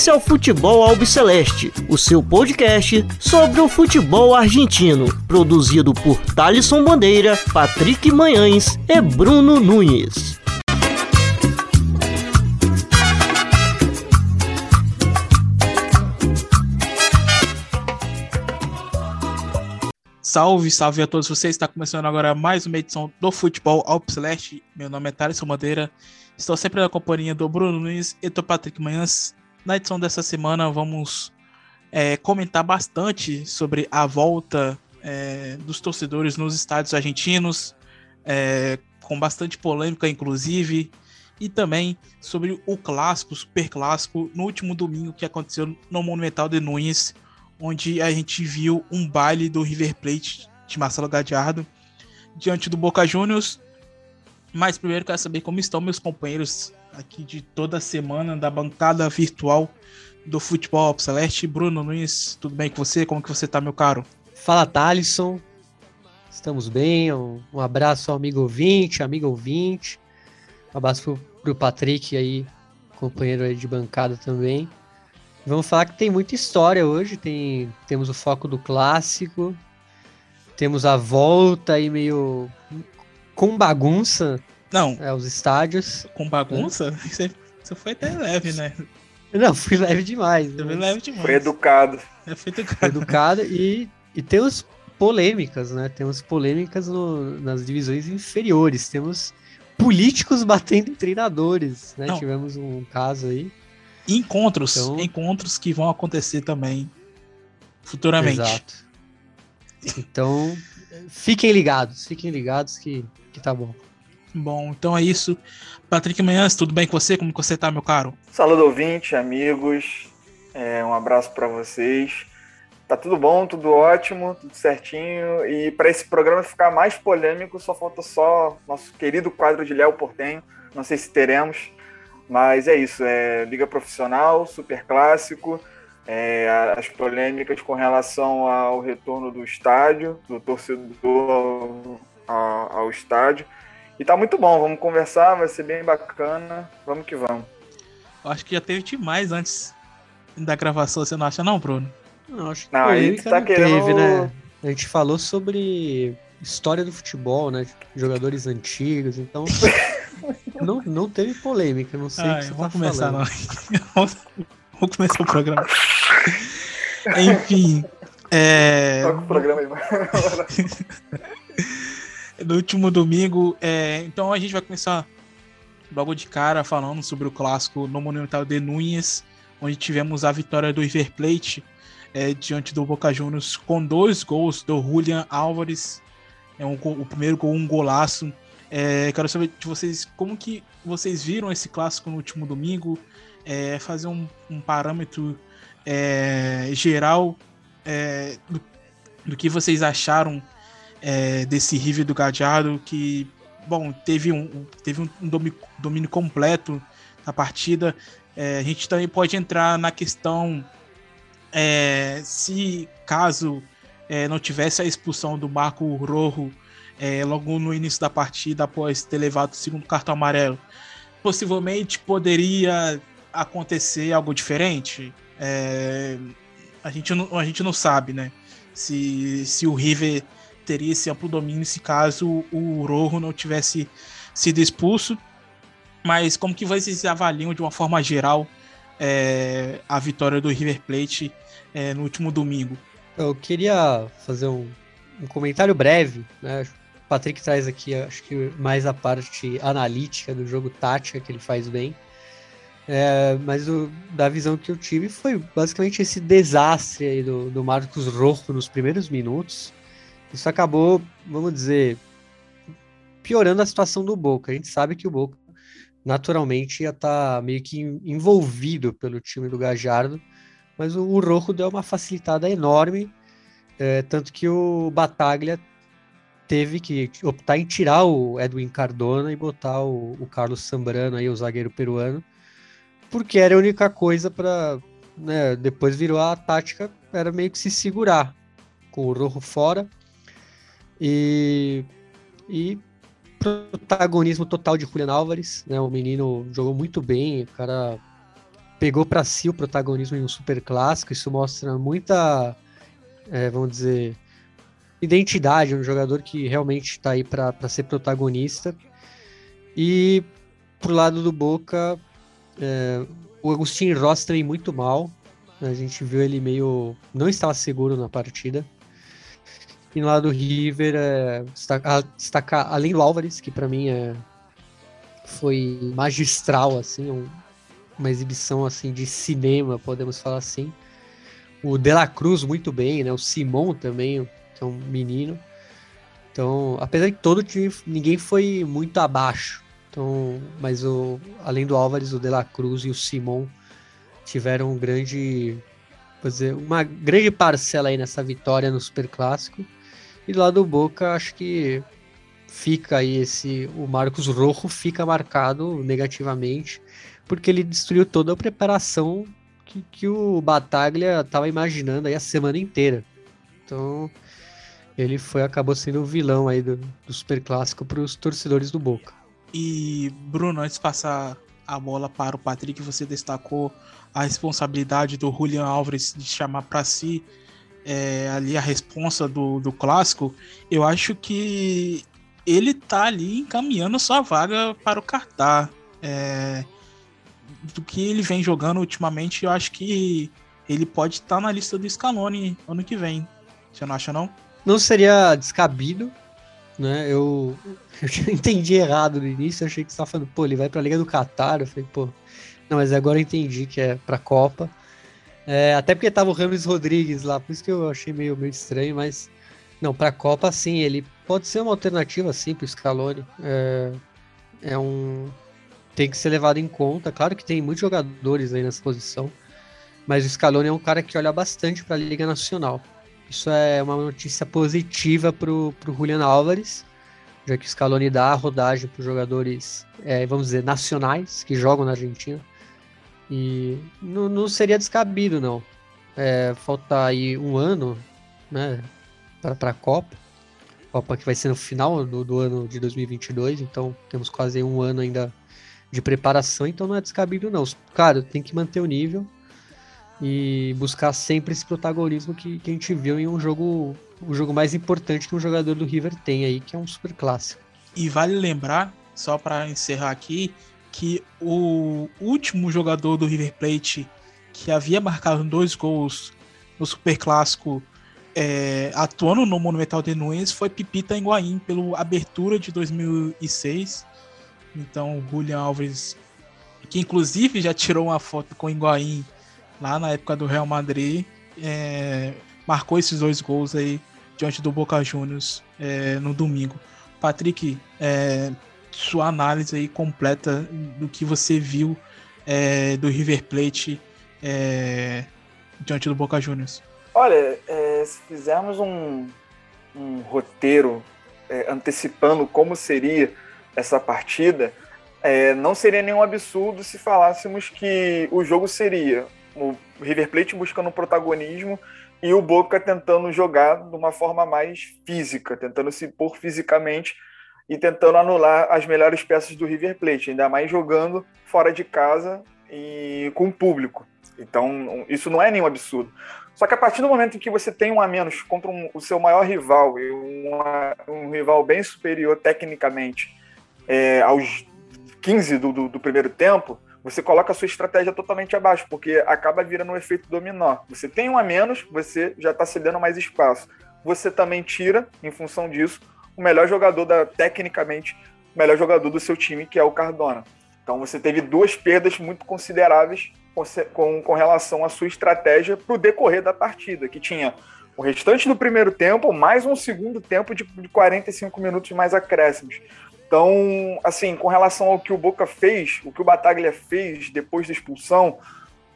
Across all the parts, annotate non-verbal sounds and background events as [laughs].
Esse é o Futebol Albiceleste, o seu podcast sobre o futebol argentino, produzido por Thalisson Bandeira, Patrick Manhães e Bruno Nunes. Salve, salve a todos vocês. Está começando agora mais uma edição do Futebol Albiceleste. Meu nome é Thales Madeira. Estou sempre na companhia do Bruno Nunes e do Patrick Manhãs. Na edição dessa semana vamos é, comentar bastante sobre a volta é, dos torcedores nos estádios argentinos, é, com bastante polêmica, inclusive, e também sobre o clássico, super clássico, no último domingo que aconteceu no Monumental de Nunes onde a gente viu um baile do River Plate de Marcelo Gadiardo diante do Boca Juniors. Mas primeiro quero saber como estão meus companheiros aqui de toda semana da bancada virtual do Futebol Celeste. Bruno Nunes, tudo bem com você? Como que você tá, meu caro? Fala, Thalisson. Estamos bem. Um, abraço ao amigo ouvinte, amigo ouvinte. Um abraço pro, pro Patrick aí, companheiro aí de bancada também. Vamos falar que tem muita história hoje. Tem, temos o foco do clássico, temos a volta aí meio com bagunça. Não. É, os estádios. Com bagunça? Você, você foi até leve, né? Não, fui leve demais. Foi leve demais. Foi educado. É, foi educado. Foi educado e, e temos polêmicas, né? Temos polêmicas no, nas divisões inferiores. Temos políticos batendo em treinadores, né? Não. Tivemos um caso aí. Encontros, então... encontros que vão acontecer também futuramente. Exato. Então, fiquem ligados, fiquem ligados que, que tá bom. Bom, então é isso. Patrick Manhãs, tudo bem com você? Como você tá, meu caro? Saludo ouvinte, amigos. É, um abraço para vocês. Tá tudo bom, tudo ótimo, tudo certinho. E para esse programa ficar mais polêmico, só falta só nosso querido quadro de Léo Portenho. Não sei se teremos, mas é isso, é liga profissional, super clássico, é, as polêmicas com relação ao retorno do estádio, do torcedor ao, ao, ao estádio. E tá muito bom, vamos conversar, vai ser bem bacana, vamos que vamos. Eu acho que já teve demais antes da gravação, você não acha não, Bruno? Não, acho que não, aí tá querendo... teve, né? [laughs] A gente falou sobre história do futebol, né? Jogadores antigos, então [laughs] não, não teve polêmica, não sei Ai, o que você vamos tá começar, falando. Não. [laughs] vamos começar o programa. Enfim. É... Toca o programa aí, No último domingo, é... então a gente vai começar logo de cara falando sobre o clássico no Monumental de Núñez, onde tivemos a vitória do River Plate é, diante do Boca Juniors com dois gols do Julian Álvares. É um, o primeiro gol, um golaço é, quero saber de vocês como que vocês viram esse clássico no último domingo, é, fazer um, um parâmetro é, geral é, do, do, que vocês acharam é, desse River do Gadiardo, que bom teve um, teve um domínio, completo na partida. É, a gente também pode entrar na questão se caso não tivesse a expulsão do Marco Rojo é, logo no início da partida, após ter levado o segundo cartão amarelo, possivelmente poderia acontecer algo diferente. É, a, gente não, a gente não sabe, né? Se, se o River teria esse amplo domínio se caso o Rojo não tivesse sido expulso. Mas como que vocês avaliam de uma forma geral é, a vitória do River Plate é, no último domingo? Eu queria fazer um, um comentário breve, né? Patrick traz aqui, acho que mais a parte analítica do jogo tática que ele faz bem. É, mas o, da visão que eu tive foi basicamente esse desastre do, do Marcos Rojo nos primeiros minutos. Isso acabou, vamos dizer, piorando a situação do Boca. A gente sabe que o Boca naturalmente ia estar tá meio que envolvido pelo time do Gajardo, mas o, Rojo deu uma facilitada enorme, é, tanto que o Bataglia teve que optar em tirar o Edwin Cardona e botar o, o Carlos Sambrano, aí, o zagueiro peruano, porque era a única coisa para. Né, depois virou a tática, era meio que se segurar com o Rojo fora e, e protagonismo total de Julian Álvares, né? O menino jogou muito bem, o cara pegou para si o protagonismo em um super clássico. Isso mostra muita, é, vamos dizer, identidade, um jogador que realmente está aí para ser protagonista. E pro lado do Boca, é, o Agostinho Ross também muito mal. A gente viu ele meio. não estava seguro na partida. E no lado do River, é, destacar, além do Álvares, que para mim é, foi magistral, assim, um, uma exibição assim de cinema, podemos falar assim. O De La Cruz muito bem, né? O Simon também, que é um menino. Então, apesar de todo time, ninguém foi muito abaixo. Então, mas o, além do Álvares, o De La Cruz e o Simon tiveram um grande, dizer, uma grande parcela aí nessa vitória no Super Clássico. E lado do Boca, acho que fica aí esse o Marcos Rojo fica marcado negativamente porque ele destruiu toda a preparação que, que o Bataglia estava imaginando aí a semana inteira. Então, ele foi acabou sendo o vilão aí do, do Super Clássico para os torcedores do Boca. E Bruno, antes de passar a bola para o Patrick, você destacou a responsabilidade do Julian Alves de chamar para si é, ali a responsa do, do clássico. Eu acho que ele tá ali encaminhando sua vaga para o Qatar. É, do que ele vem jogando ultimamente, eu acho que ele pode estar tá na lista do Scaloni ano que vem. Você não acha, não? Não seria descabido, né? Eu, [laughs] eu entendi errado no início, achei que você estava falando, pô, ele vai para a Liga do Catar. Eu falei, pô, não, mas agora eu entendi que é para a Copa. É, até porque tava o Ramos Rodrigues lá, por isso que eu achei meio, meio estranho, mas não, para a Copa sim, ele pode ser uma alternativa sim para o Scaloni. É, é um tem que ser levado em conta. Claro que tem muitos jogadores aí nessa posição, mas o Scaloni é um cara que olha bastante para a Liga Nacional. Isso é uma notícia positiva para o Julian Álvares, já que o Scaloni dá a rodagem para os jogadores, é, vamos dizer, nacionais que jogam na Argentina. E não, não seria descabido, não. É, falta aí um ano né, para a Copa. Copa que vai ser no final do, do ano de 2022, então temos quase um ano ainda de preparação, então não é descabido não. Cara, tem que manter o nível e buscar sempre esse protagonismo que, que a gente viu em um jogo, o jogo mais importante que um jogador do River tem aí, que é um super clássico. E vale lembrar, só para encerrar aqui, que o último jogador do River Plate que havia marcado dois gols no super clássico é, atuando no Monumental de Nunes foi Pipita Higuaín pelo Abertura de 2006 então o Julian Alves, que inclusive já tirou uma foto com o Higuaín lá na época do Real Madrid, é, marcou esses dois gols aí diante do Boca Juniors é, no domingo. Patrick, é, sua análise aí completa do que você viu é, do River Plate é, diante do Boca Juniors. Olha, é, se fizermos um, um roteiro antecipando como seria essa partida, é, não seria nenhum absurdo se falássemos que o jogo seria o River Plate buscando protagonismo e o Boca tentando jogar de uma forma mais física, tentando se impor fisicamente e tentando anular as melhores peças do River Plate, ainda mais jogando fora de casa e com o público. Então, isso não é nenhum absurdo. Só que a partir do momento em que você tem um a menos contra um, o seu maior rival, e um, um rival bem superior tecnicamente, é, aos 15 do, do, do, primeiro tempo, você coloca a sua estratégia totalmente abaixo, porque acaba virando um efeito dominó. Você tem um a menos, você já está cedendo mais espaço. Você também tira, em função disso, o melhor jogador da, tecnicamente, o melhor jogador do seu time, que é o Cardona. Então você teve duas perdas muito consideráveis com, com, relação à sua estratégia para o decorrer da partida, que tinha o restante do primeiro tempo, mais um segundo tempo de, de 45 minutos mais acréscimos. Então, assim, com relação ao que o Boca fez, o que o Bataglia fez depois da expulsão,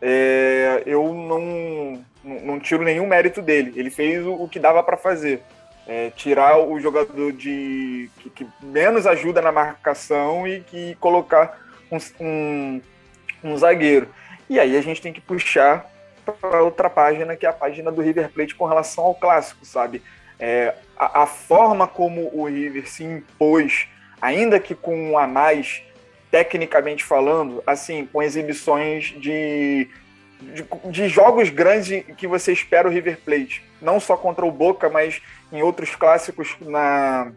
é, eu não, não, tiro nenhum mérito dele. Ele fez o, o que dava para fazer. É, tirar o jogador de que, que, menos ajuda na marcação e que colocar um, um, um zagueiro. E aí a gente tem que puxar para outra página, que é a página do River Plate com relação ao clássico, sabe? É, a, a, forma como o River se impôs ainda que com um a mais tecnicamente falando, assim, com exibições de, de, de, jogos grandes que você espera o River Plate. Não só contra o Boca, mas em outros clássicos na,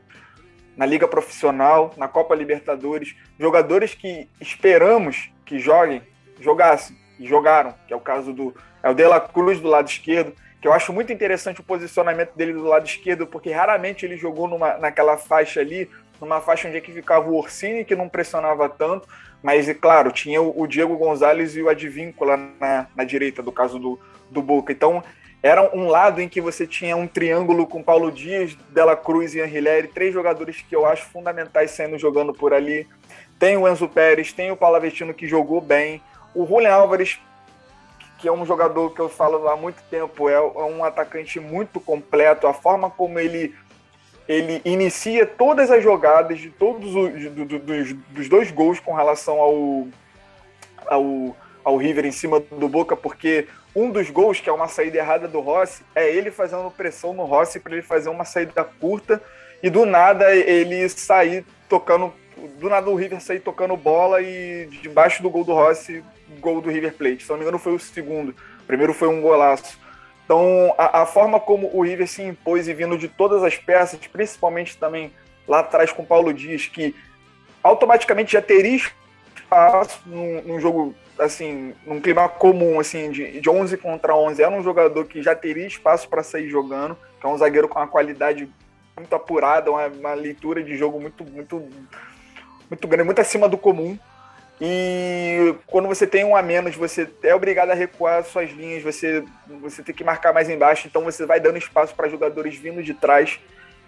na Liga Profissional, na Copa Libertadores. Jogadores que esperamos que joguem, jogassem, e jogaram, que é o caso do é o De La Cruz do lado esquerdo, que eu acho muito interessante o posicionamento dele do lado esquerdo, porque raramente ele jogou numa, naquela faixa ali, numa faixa onde é que ficava o Orsini, que não pressionava tanto, mas, é claro, tinha o, Diego Gonzalez e o Advíncula na, na direita, do caso do, do Boca. Então, era um lado em que você tinha um triângulo com Paulo Dias, Dela Cruz e Anrileri, três jogadores que eu acho fundamentais saindo jogando por ali. Tem o Enzo Pérez, tem o Paulo Avestino que jogou bem. O Julian Álvares, que é um jogador que eu falo há muito tempo, é, é um atacante muito completo. A forma como ele ele inicia todas as jogadas de todos os do, do, dos, dos, dois gols com relação ao, ao, ao River em cima do Boca, porque um dos gols, que é uma saída errada do Rossi, é ele fazendo pressão no Rossi para ele fazer uma saída curta e do nada ele sair tocando, do nada o River sair tocando bola e debaixo do gol do Rossi, gol do River Plate. Se não me engano foi o segundo, o primeiro foi um golaço. Então, a, a, forma como o River se impôs e vindo de todas as peças, principalmente também lá atrás com o Paulo Dias, que automaticamente já teria espaço num, num jogo, assim, num clima comum, assim, de, de 11 contra 11. Era um jogador que já teria espaço para sair jogando, que é um zagueiro com uma qualidade muito apurada, uma, uma leitura de jogo muito, muito, muito grande, muito acima do comum. E quando você tem um a menos, você é obrigado a recuar suas linhas, você, você tem que marcar mais embaixo, então você vai dando espaço para jogadores vindo de trás.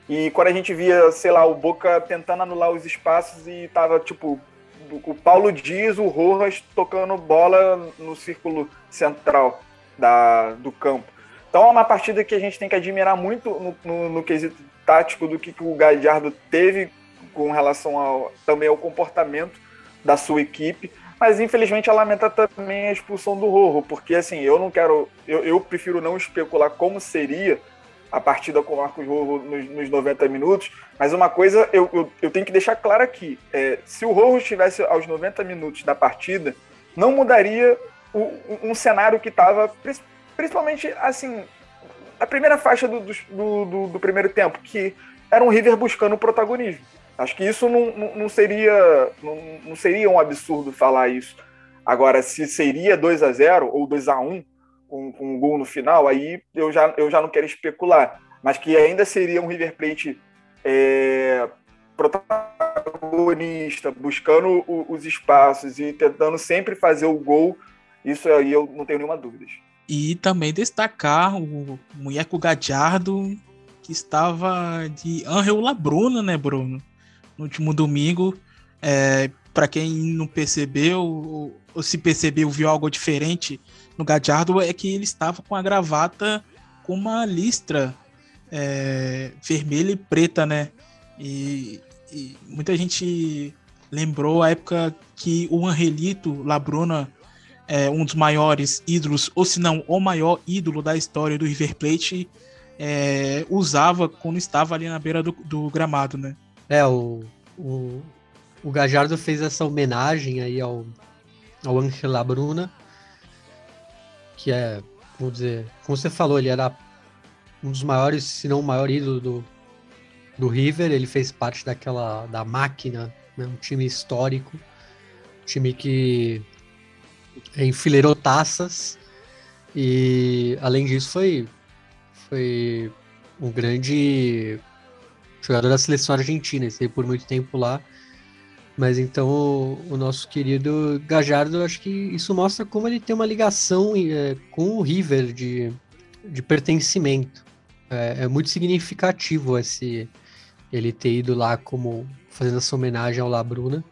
E quando a gente via, sei lá, o Boca tentando anular os espaços e tava tipo o Paulo Dias, o Rojas tocando bola no círculo central da, do campo. Então é uma partida que a gente tem que admirar muito no, no, no quesito tático do que, que o Gadiardo teve com relação ao, também ao comportamento da sua equipe. Mas infelizmente ela lamenta também a expulsão do Rojo, porque assim, eu não quero. Eu, eu prefiro não especular como seria a partida com o Marcos Rojo nos, nos 90 minutos, mas uma coisa eu, eu, eu tenho que deixar claro aqui: é, se o Rojo estivesse aos 90 minutos da partida, não mudaria o, um cenário que estava, principalmente assim, a primeira faixa do, do, do, do primeiro tempo, que era um River buscando o protagonismo. Acho que isso não, não, não seria não, não, seria um absurdo falar isso. Agora, se seria 2 a 0 ou 2 a 1 com, com um gol no final, aí eu já, eu já não quero especular. Mas que ainda seria um River Plate é, protagonista, buscando o, os espaços e tentando sempre fazer o gol, isso aí eu não tenho nenhuma dúvida. E também destacar o Muñeco Gadiardo, que estava de Angel Labruna, né, Bruno? No último domingo. É, para quem não percebeu, ou, ou, se percebeu, viu algo diferente no Gadiardo, é que ele estava com a gravata com uma listra é, vermelha e preta, né? E, e, muita gente lembrou a época que o Angelito Labruna, é, um dos maiores ídolos, ou se não, o maior ídolo da história do River Plate, é, usava quando estava ali na beira do, do gramado, né? É, o, o, o Gajardo fez essa homenagem aí ao, ao Angela Bruna, que é, vamos dizer, como você falou, ele era um dos maiores, se não o maior ídolo do, do River, ele fez parte daquela, da máquina, né, um time histórico, um time que enfileirou taças, e além disso foi, foi um grande jogador da seleção argentina, esteve por muito tempo lá. Mas então o, o nosso querido Gajardo, acho que isso mostra como ele tem uma ligação é, com o River de, de pertencimento. É, é, muito significativo esse ele ter ido lá como fazendo essa homenagem ao Labruna.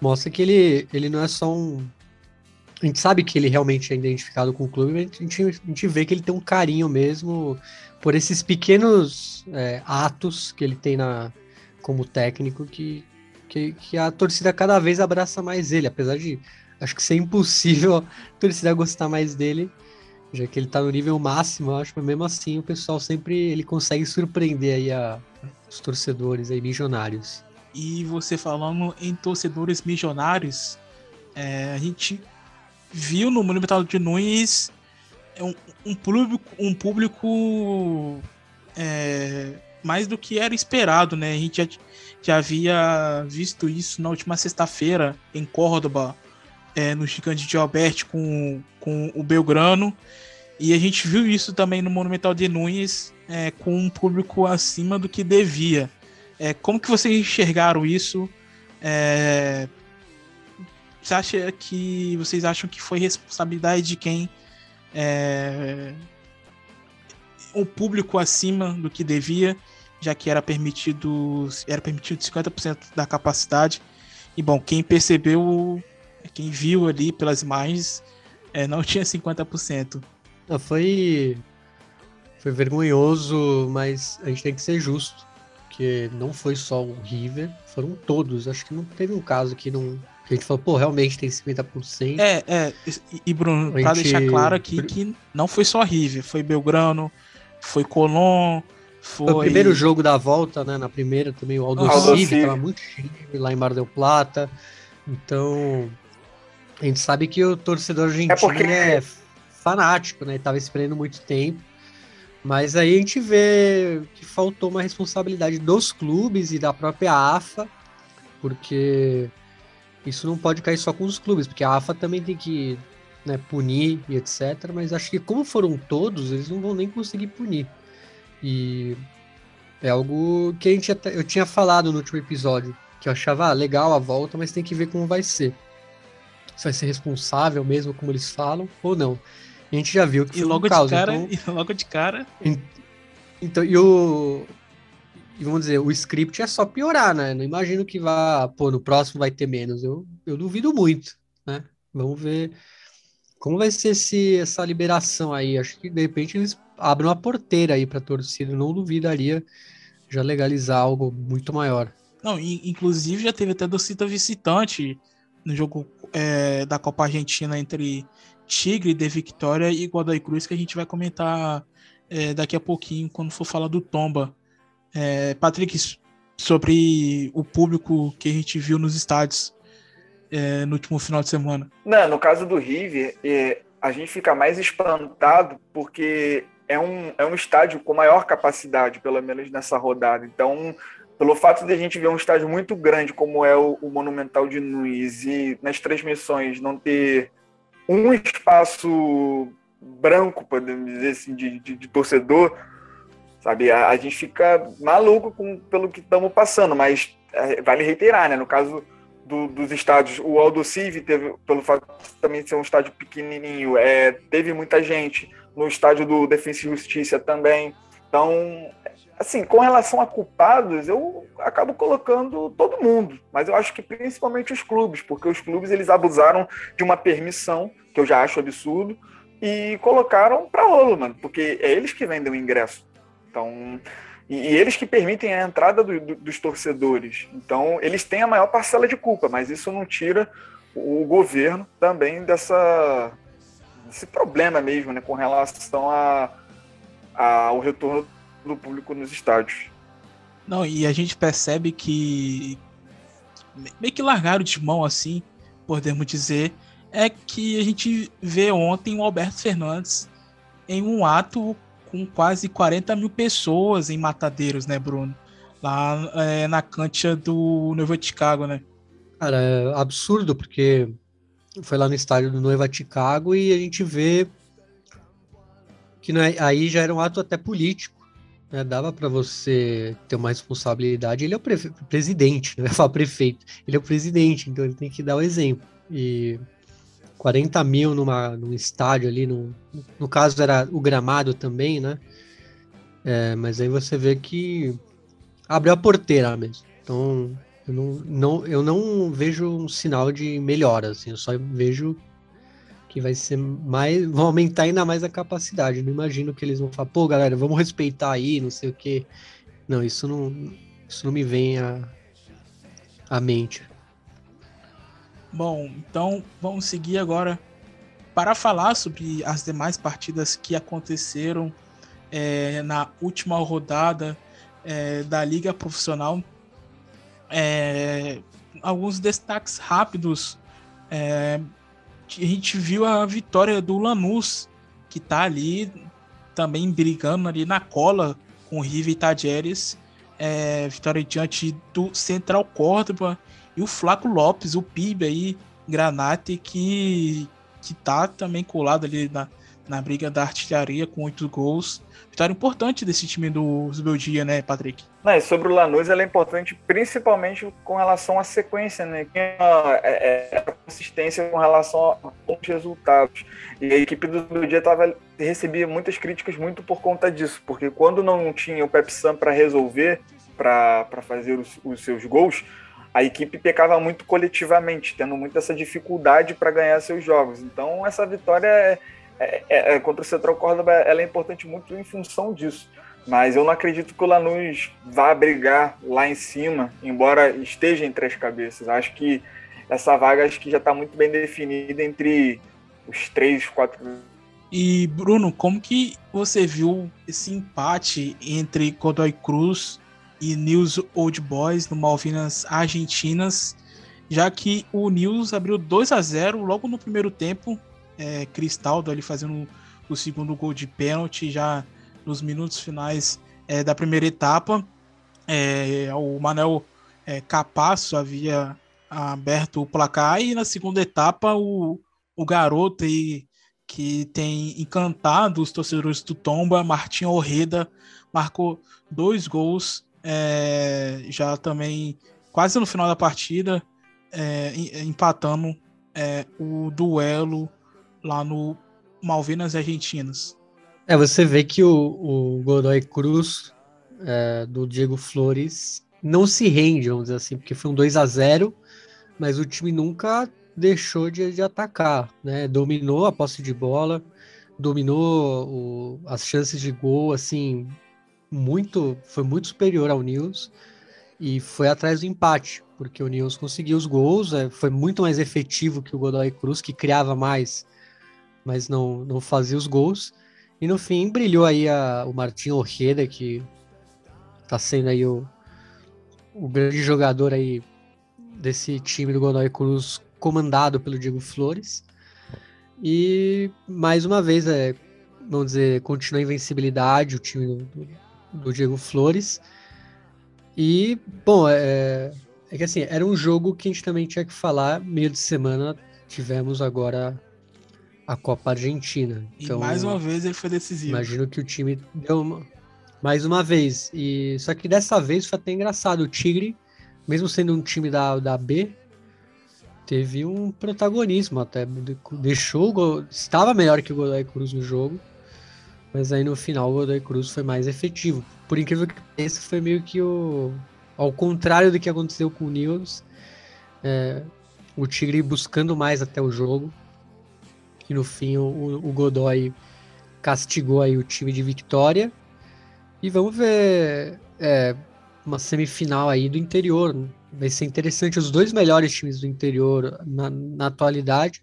Mostra que ele, ele não é só um. A gente sabe que ele realmente é identificado com o clube, a gente, a gente vê que ele tem um carinho mesmo por esses pequenos é, atos que ele tem na, como técnico que, que, que, a torcida cada vez abraça mais ele, apesar de acho que ser impossível a torcida gostar mais dele, já que ele tá no nível máximo, acho, mas mesmo assim o pessoal sempre ele consegue surpreender aí a, os torcedores aí milionários. E você falando em torcedores milionários, é, a gente viu no Monumental de Nunes um, um público, um público é, mais do que era esperado, né? A gente já, já havia visto isso na última sexta-feira em Córdoba, é, no Gigante de Alberti com, com o Belgrano. E a gente viu isso também no Monumental de Nunes é, com um público acima do que devia. É, como que vocês enxergaram isso? É, você acha que vocês acham que foi responsabilidade de quem é, o público acima do que devia, já que era permitido era permitido 50% da capacidade. E bom, quem percebeu, quem viu ali pelas imagens, é, não [laughs] tinha 50%. Não, foi foi vergonhoso, mas a gente tem que ser justo, porque não foi só o River, foram todos. Acho que não teve um caso que não a gente falou, pô, realmente tem 50%. É, é. E, Bruno, a pra gente... deixar claro aqui que não foi só River, foi Belgrano, foi Colón, foi... foi... o primeiro jogo da volta, né? Na primeira também o Aldo Civi tava muito cheio lá em Mar del Plata. Então, a gente sabe que o torcedor argentino é, porque... é fanático, né? Tava esperando muito tempo. Mas aí a gente vê que faltou uma responsabilidade dos clubes e da própria AFA, porque isso não pode cair só com os clubes, porque a AFA também tem que né, punir e etc. Mas acho que como foram todos, eles não vão nem conseguir punir. E é algo que a gente até, eu tinha falado no último episódio, que eu achava ah, legal a volta, mas tem que ver como vai ser. Se vai ser responsável mesmo, como eles falam, ou não. a gente já viu que e logo um caos, de cara, então... E logo de cara. Então, e o, vamos dizer, o script é só piorar, né? Não imagino que vá, pô, no próximo vai ter menos. Eu, eu duvido muito, né? Vamos ver como vai ser esse, essa liberação aí. Acho que de repente eles abrem uma porteira aí para torcida. Não duvidaria já legalizar algo muito maior. Não, inclusive já teve até torcida visitante no jogo é, da Copa Argentina entre Tigre de Vitória e Godoy Cruz, que a gente vai comentar é, daqui a pouquinho, quando for falar do Tomba. É, Patrick, sobre o público que a gente viu nos estádios é, no último final de semana. Não, no caso do River, é, a gente fica mais espantado porque é um, é um estádio com maior capacidade, pelo menos nessa rodada. Então, pelo fato de a gente ver um estádio muito grande como é o, o Monumental de Nunes e nas transmissões não ter um espaço branco, podemos dizer assim, de, de, de torcedor, sabe? A, a gente fica maluco com, pelo que estamos passando, mas é, vale reiterar, né? No caso do, dos estádios, o Aldo Civi teve, pelo fato de também ser um estádio pequenininho, é, teve muita gente no estádio do Defensa e Justiça também. Então, assim, com relação a culpados, eu acabo colocando todo mundo, mas eu acho que principalmente os clubes, porque os clubes eles abusaram de uma permissão, que eu já acho absurdo, e colocaram para rolo, mano, porque é eles que vendem o ingresso. Então, e, e eles que permitem a entrada do, do, dos torcedores. Então, eles têm a maior parcela de culpa, mas isso não tira o governo também dessa desse problema mesmo, né, com relação a, a, ao retorno do público nos estádios. Não, e a gente percebe que meio que largaram de mão assim, podemos dizer, é que a gente vê ontem o Alberto Fernandes em um ato com quase 40 mil pessoas em Matadeiros, né, Bruno? Lá é, na cancha do Noiva Chicago, né? Cara, é absurdo, porque foi lá no estádio do Noiva Chicago e a gente vê que é, aí já era um ato até político. Né? Dava para você ter uma responsabilidade. Ele é o pre presidente, [laughs] não é falar prefeito. Ele é o presidente, então ele tem que dar o exemplo. E 40 mil numa, num estádio ali, no, no caso era o gramado também, né? É, mas aí você vê que abriu a porteira mesmo. Então, eu não, não, eu não vejo um sinal de melhora, assim, eu só vejo que vai ser mais. vão aumentar ainda mais a capacidade. Eu não imagino que eles vão falar, pô, galera, vamos respeitar aí, não sei o quê. Não, isso não, isso não me vem à, à mente. Bom, então vamos seguir agora para falar sobre as demais partidas que aconteceram é, na última rodada é, da Liga Profissional. É, alguns destaques rápidos. É, a gente viu a vitória do Lanús, que está ali também brigando ali na cola com o River e Tajeres. É, vitória diante do Central Córdoba e o Flaco Lopes, o PIB aí, Granate, que, que tá também colado ali na, na briga da artilharia com oito gols. Vitória importante desse time do Zubeldia, né, Patrick? Não, sobre o Lanús, ela é importante principalmente com relação à sequência, né? É, é, é, a consistência com relação aos resultados. E a equipe do Zubeldia tava, recebia muitas críticas muito por conta disso, porque quando não tinha o Pep Sam para resolver, para fazer os, os seus gols, a equipe pecava muito coletivamente, tendo muita essa dificuldade para ganhar seus jogos. Então, essa vitória é, é, é, é, contra o Central Córdoba ela é importante muito em função disso. Mas eu não acredito que o Lanús vá brigar lá em cima, embora esteja entre as cabeças. Acho que essa vaga acho que já está muito bem definida entre os três, quatro. E Bruno, como que você viu esse empate entre Godoy Cruz e News Old Boys no Malvinas Argentinas, já que o News abriu 2 a 0 logo no primeiro tempo, é, Cristaldo ali fazendo o segundo gol de pênalti já nos minutos finais é, da primeira etapa. É, o Manel é, Capasso havia aberto o placar e na segunda etapa o, o garoto aí, que tem encantado os torcedores do Tomba, Martim Orreda, marcou dois gols é, já também quase no final da partida, é, empatando é, o duelo lá no Malvinas Argentinas. É, você vê que o, o Godoy Cruz é, do Diego Flores não se rende, vamos dizer assim, porque foi um 2 a 0 mas o time nunca deixou de, de atacar, né? Dominou a posse de bola, dominou o, as chances de gol, assim, muito, foi muito superior ao News e foi atrás do empate, porque o News conseguiu os gols, é, foi muito mais efetivo que o Godoy Cruz, que criava mais, mas não, não fazia os gols. E no fim brilhou aí a, o Martin Ojeda, que está sendo aí o, o grande jogador aí desse time do Godoy Cruz, comandado pelo Diego Flores. E mais uma vez, é, vamos dizer, continua a invencibilidade o time do, Diego Flores. E, bom, é, é que assim, era um jogo que a gente também tinha que falar. Meio de semana tivemos agora a Copa Argentina. Então, e mais uma vez ele foi decisivo. Imagino que o time deu uma, mais uma vez. E só que dessa vez foi até engraçado. O Tigre, mesmo sendo um time da, da B, teve um protagonismo até. Deixou, estava melhor que o Godoy Cruz no jogo. Mas aí no final o Godoy Cruz foi mais efetivo. Por incrível que pareça, foi meio que o. Ao contrário do que aconteceu com o Nils, é, o Tigre buscando mais até o jogo. E no fim o, o Godoy castigou aí o time de Vitória. E vamos ver é, uma semifinal aí do interior. Vai ser interessante os dois melhores times do interior na, na atualidade,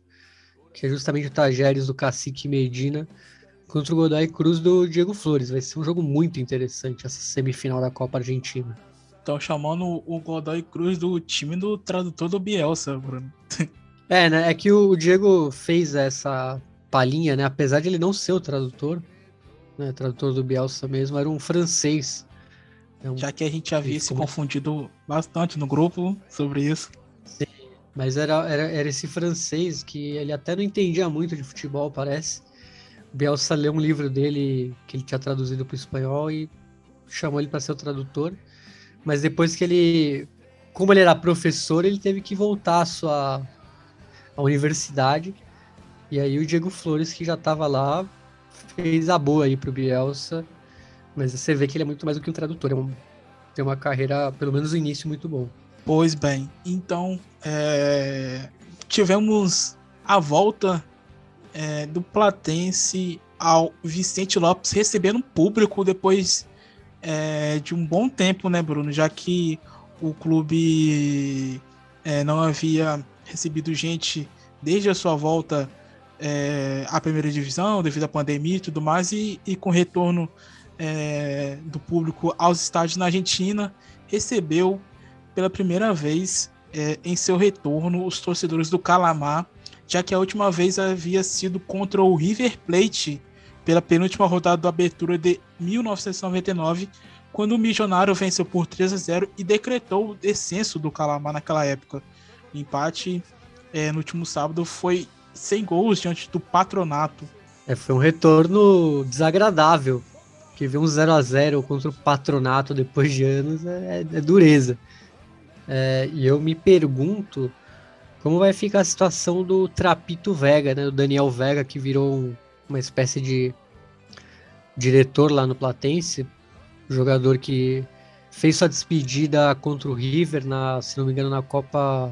que é justamente o Tajeres do Cacique Medina contra o Godoy Cruz do Diego Flores. Vai ser um jogo muito interessante essa semifinal da Copa Argentina. Estão chamando o Godoy Cruz do time do tradutor do Bielsa, Bruno. [laughs] É, né? É que o Diego fez essa palhinha, né? Apesar de ele não ser o tradutor, né? Tradutor do Bielsa mesmo, era um francês. Um... Já que a gente havia se confundido bastante no grupo sobre isso. Sim, mas era, era, era esse francês que ele até não entendia muito de futebol, parece. Bielsa leu um livro dele que ele tinha traduzido para o espanhol e chamou ele para ser o tradutor. Mas depois que ele, como ele era professor, ele teve que voltar à sua à universidade. E aí o Diego Flores, que já estava lá, fez a boa aí pro Bielsa. Mas você vê que ele é muito mais do que um tradutor. É um, tem uma carreira, pelo menos no início, muito bom. Pois bem, então é... tivemos a volta é, do Platense ao Vicente Lopes recebendo público depois é, de um bom tempo, né, Bruno? Já que o clube é, não havia recebido gente desde a sua volta é, à primeira divisão, devido à pandemia e tudo mais, e, e com retorno é, do público aos estádios na Argentina, recebeu pela primeira vez é, em seu retorno os torcedores do Calamar, já que a última vez havia sido contra o River Plate pela penúltima rodada da abertura de 1999, quando o Milionário venceu por 3 a 0 e decretou o descenso do Calamar naquela época. O empate é, no último sábado foi sem gols diante do Patronato. É, foi um retorno desagradável, que ver um 0 a 0 contra o Patronato depois de anos é, é dureza. É, e eu me pergunto como vai ficar a situação do Trapito Vega, né? O Daniel Vega, que virou um, uma espécie de diretor lá no Platense, jogador que fez sua despedida contra o River, na, se não me engano, na Copa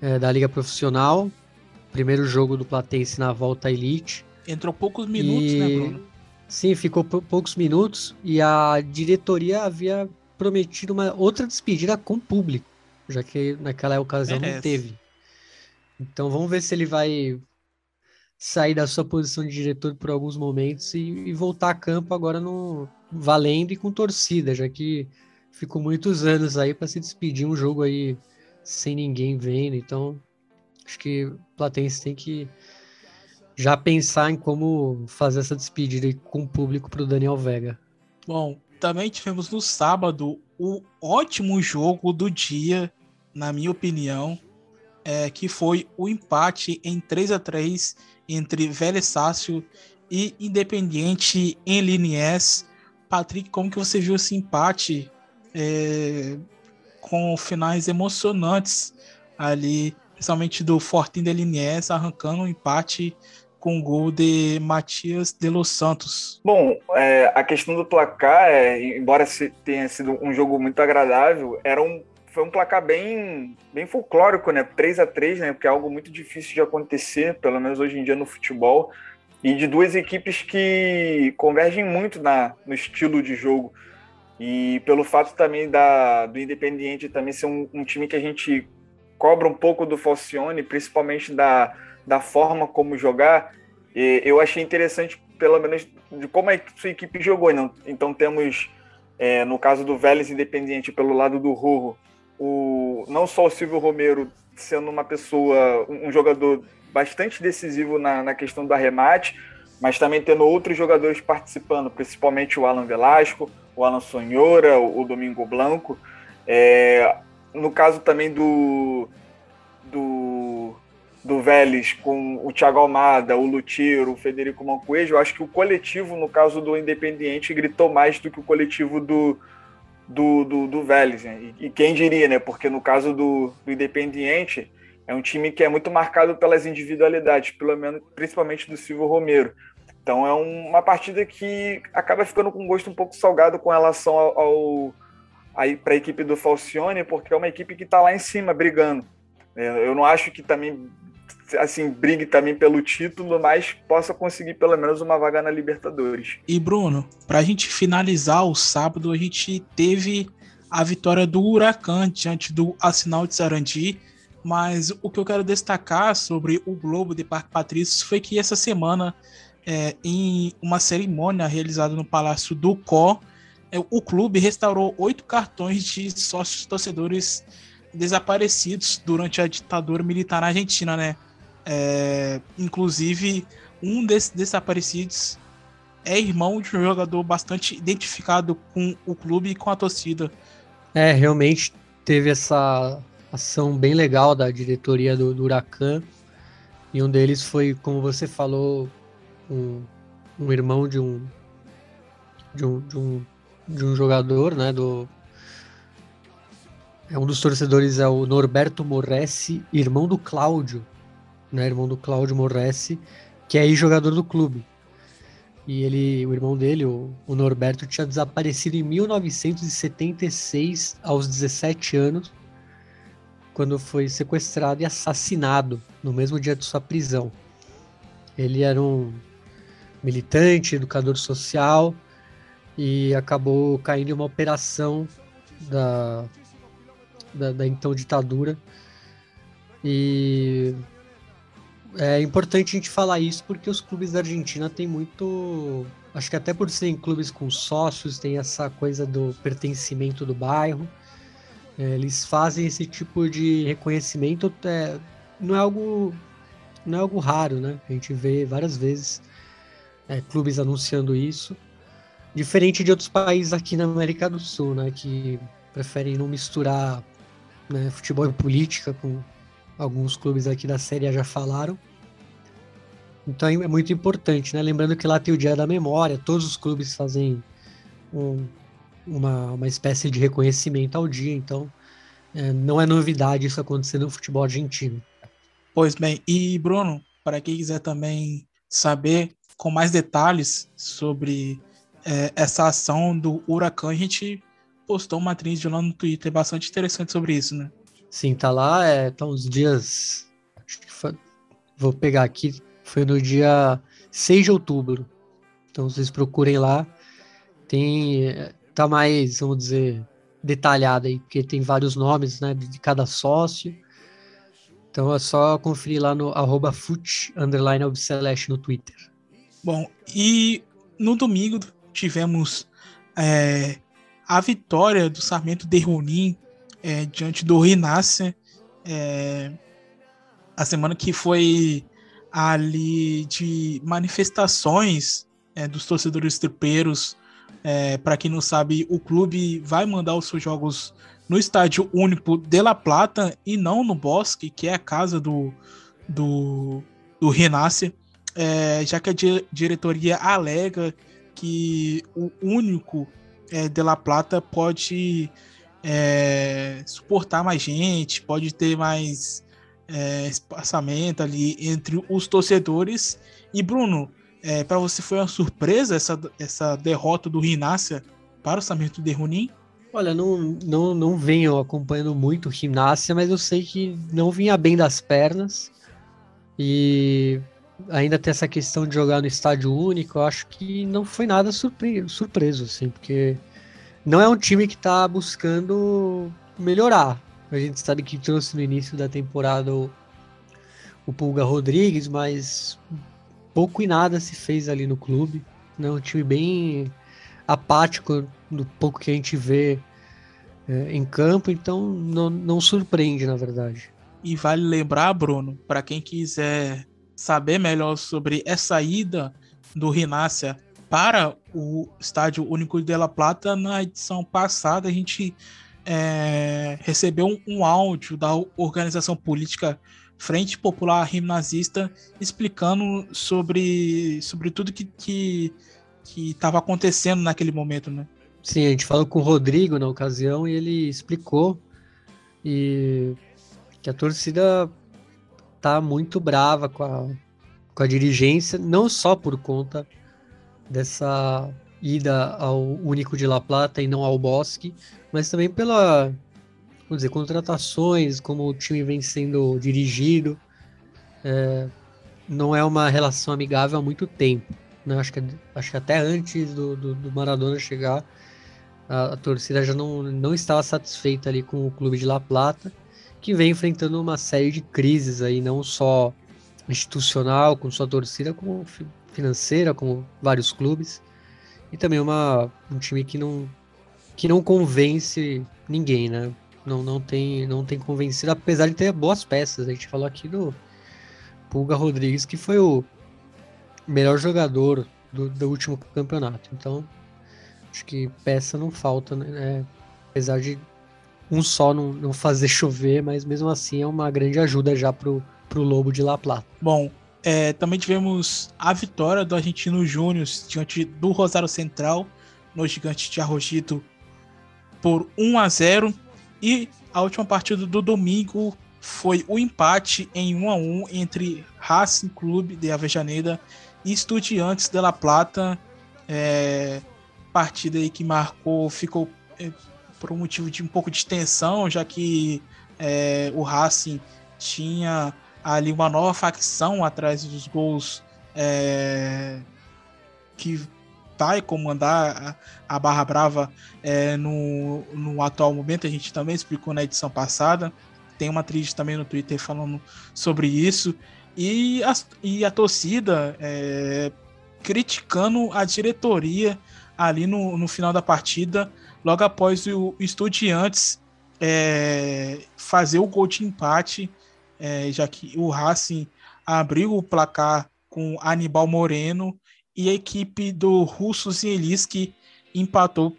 é, da Liga Profissional. Primeiro jogo do Platense na volta Elite. Entrou poucos minutos, né, e... né, Bruno? Sim, ficou poucos minutos e a diretoria havia prometido uma outra despedida com o público, já que naquela ocasião Merece. não teve. Então vamos ver se ele vai sair da sua posição de diretor por alguns momentos e, e voltar a campo agora no valendo e com torcida, já que ficou muitos anos aí para se despedir um jogo aí sem ninguém vendo. Então acho que o Platense tem que já pensar em como fazer essa despedida com o público para o Daniel Vega. Bom, também tivemos no sábado o ótimo jogo do dia, na minha opinião, é, que foi o empate em 3 a 3 entre Vélez Sácio e Independiente em Liniers. Patrick, como que você viu esse empate é, com finais emocionantes ali, principalmente do Fortin de Liniers, arrancando um empate com o gol de Matias de Los Santos. Bom, é, a questão do placar, é, embora tenha sido um jogo muito agradável, era um, foi um placar bem, bem folclórico, né? 3 a 3 né? Porque é algo muito difícil de acontecer, pelo menos hoje em dia no futebol, e de duas equipes que convergem muito na, no estilo de jogo. E pelo fato também da, do Independiente também ser um, um time que a gente cobra um pouco do Falcione, principalmente da da forma como jogar, eu achei interessante, pelo menos, de como a sua equipe jogou. Não? Então temos, é, no caso do Vélez Independiente, pelo lado do Rurro, o, não só o Silvio Romero sendo uma pessoa, um jogador bastante decisivo na, na questão do arremate, mas também tendo outros jogadores participando, principalmente o Alan Velasco, o Alan Sonhora, o, Domingo Blanco. É, no caso também do, do do Vélez com o Thiago Almada, o Lutiro, o Federico Mancoejo, eu acho que o coletivo, no caso do Independiente, gritou mais do que o coletivo do, do, do, do Vélez. Né? E, e, quem diria, né? Porque no caso do, do Independiente, é um time que é muito marcado pelas individualidades, pelo menos, principalmente do Silvio Romero. Então é uma partida que acaba ficando com um gosto um pouco salgado com relação ao, ao para a equipe do Falcione, porque é uma equipe que está lá em cima brigando. É, eu não acho que também assim, brigue também pelo título, mas possa conseguir pelo menos uma vaga na Libertadores. E Bruno, para a gente finalizar o sábado, a gente teve a vitória do Huracan diante do Assinal de Sarandi, mas o que eu quero destacar sobre o Globo de Parque Patrício foi que essa semana, é, em uma cerimônia realizada no Palácio do Có, é, o clube restaurou oito cartões de sócios torcedores desaparecidos durante a ditadura militar na Argentina, né? É, inclusive, um desses desaparecidos é irmão de um jogador bastante identificado com o clube e com a torcida. É, realmente teve essa ação bem legal da diretoria do, do Huracan. E um deles foi, como você falou, um, um irmão de um, de um, de um, de um jogador, né? Do, é um dos torcedores é o Norberto Morressi, irmão do Cláudio, né, irmão do Cláudio Morressi, que é jogador do clube. E ele, o irmão dele, o, o Norberto, tinha desaparecido em 1976, aos 17 anos, quando foi sequestrado e assassinado no mesmo dia de sua prisão. Ele era um militante, educador social e acabou caindo em uma operação da, da, da então ditadura. E é importante a gente falar isso porque os clubes da Argentina têm muito. Acho que até por serem clubes com sócios, tem essa coisa do pertencimento do bairro. É, eles fazem esse tipo de reconhecimento, é, não é algo não é algo raro, né? A gente vê várias vezes é, clubes anunciando isso, diferente de outros países aqui na América do Sul, né? Que preferem não misturar né, futebol e política, com alguns clubes aqui da Série A já falaram. Então é muito importante, né? Lembrando que lá tem o Dia da Memória, todos os clubes fazem um, uma, uma espécie de reconhecimento ao dia, então é, não é novidade isso acontecer no futebol argentino. Pois bem, e Bruno, para quem quiser também saber com mais detalhes sobre é, essa ação do Huracan, a gente postou uma trilha lá no Twitter bastante interessante sobre isso, né? Sim, tá lá, é, tá uns dias. Foi, vou pegar aqui, foi no dia 6 de outubro. Então vocês procurem lá. Tem. Tá mais, vamos dizer, detalhado aí, porque tem vários nomes, né, de cada sócio. Então é só conferir lá no arroba no Twitter. Bom, e no domingo tivemos é, a vitória do Sarmento de Ronin é, diante do Rinácia. É, a semana que foi ali de manifestações é, dos torcedores tripeiros. É, Para quem não sabe, o clube vai mandar os seus jogos no estádio único de La Plata e não no Bosque, que é a casa do, do, do Rinácia, é, já que a di diretoria alega que o único é, de La Plata pode é, suportar mais gente, pode ter mais é, espaçamento ali entre os torcedores. E Bruno, é, para você foi uma surpresa essa, essa derrota do Rinácia para o Samento de Runim? Olha, não, não, não venho acompanhando muito o Rinácia, mas eu sei que não vinha bem das pernas. E ainda tem essa questão de jogar no estádio único, eu acho que não foi nada surpre surpreso, assim, porque não é um time que está buscando melhorar. A gente sabe que trouxe no início da temporada o, o Pulga Rodrigues, mas pouco e nada se fez ali no clube. Né? Um time bem apático do pouco que a gente vê é, em campo, então não, não surpreende, na verdade. E vale lembrar, Bruno, para quem quiser saber melhor sobre essa ida do Rinácia para o Estádio Único de La Plata, na edição passada a gente é, recebeu um, um, áudio da organização política Frente Popular Rio Nazista explicando sobre, sobre tudo que estava que, acontecendo naquele momento, né? Sim, a gente falou com o Rodrigo na ocasião e ele explicou e que a torcida tá muito brava com a, com a dirigência, não só por conta dessa ida ao Único de La Plata e não ao Bosque, mas também pela, vamos dizer, contratações, como o time vem sendo dirigido. É, não é uma relação amigável há muito tempo. Né? Acho, que, acho que até antes do, do, do Maradona chegar, a, a, torcida já não, não estava satisfeita ali com o clube de La Plata que vem enfrentando uma série de crises aí, não só institucional, com sua torcida, como financeira, como vários clubes, e também uma, um time que não, que não convence ninguém, né? Não, não, tem, não tem convencido, apesar de ter boas peças. A gente falou aqui do Pulga Rodrigues, que foi o melhor jogador do, do último campeonato. Então, acho que peça não falta, né? É, apesar de um só não, não fazer [laughs] chover, mas mesmo assim é uma grande ajuda já pro, pro Lobo de La Plata. Bom, é, também tivemos a vitória do Argentino Júnior diante do Rosário Central no Gigante de Arrojito por 1 a 0 e a última partida do domingo foi o empate em 1 a 1 entre Racing Clube de Avejaneda e Estudiantes de La Plata. É, partida aí que marcou, ficou é, por um motivo de um pouco de tensão, já que é, o Racing tinha ali uma nova facção atrás dos gols é, que vai comandar a, Barra Brava é, no, no atual momento. A gente também explicou na edição passada. Tem uma atriz também no Twitter falando sobre isso. E a, e a torcida é, criticando a diretoria ali no, no final da partida logo após o Estudiantes é, fazer o gol de empate, é, já que o Racing abriu o placar com Anibal Moreno e a equipe do Russo Zielinski empatou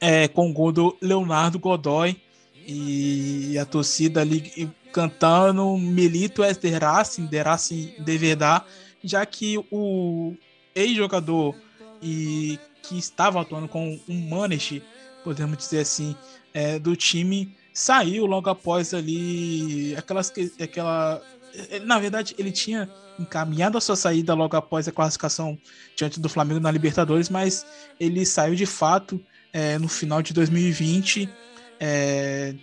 é, com o gol do Leonardo Godoy. E a torcida ali cantando Milito es de Racing, de Racing de verdade, já que o ex-jogador e que estava atuando com um manager, podemos dizer assim, é, do time, saiu logo após ali aquelas aquela na verdade ele tinha encaminhado a sua saída logo após a classificação diante do Flamengo na Libertadores, mas ele saiu de fato é, no final de 2020. É,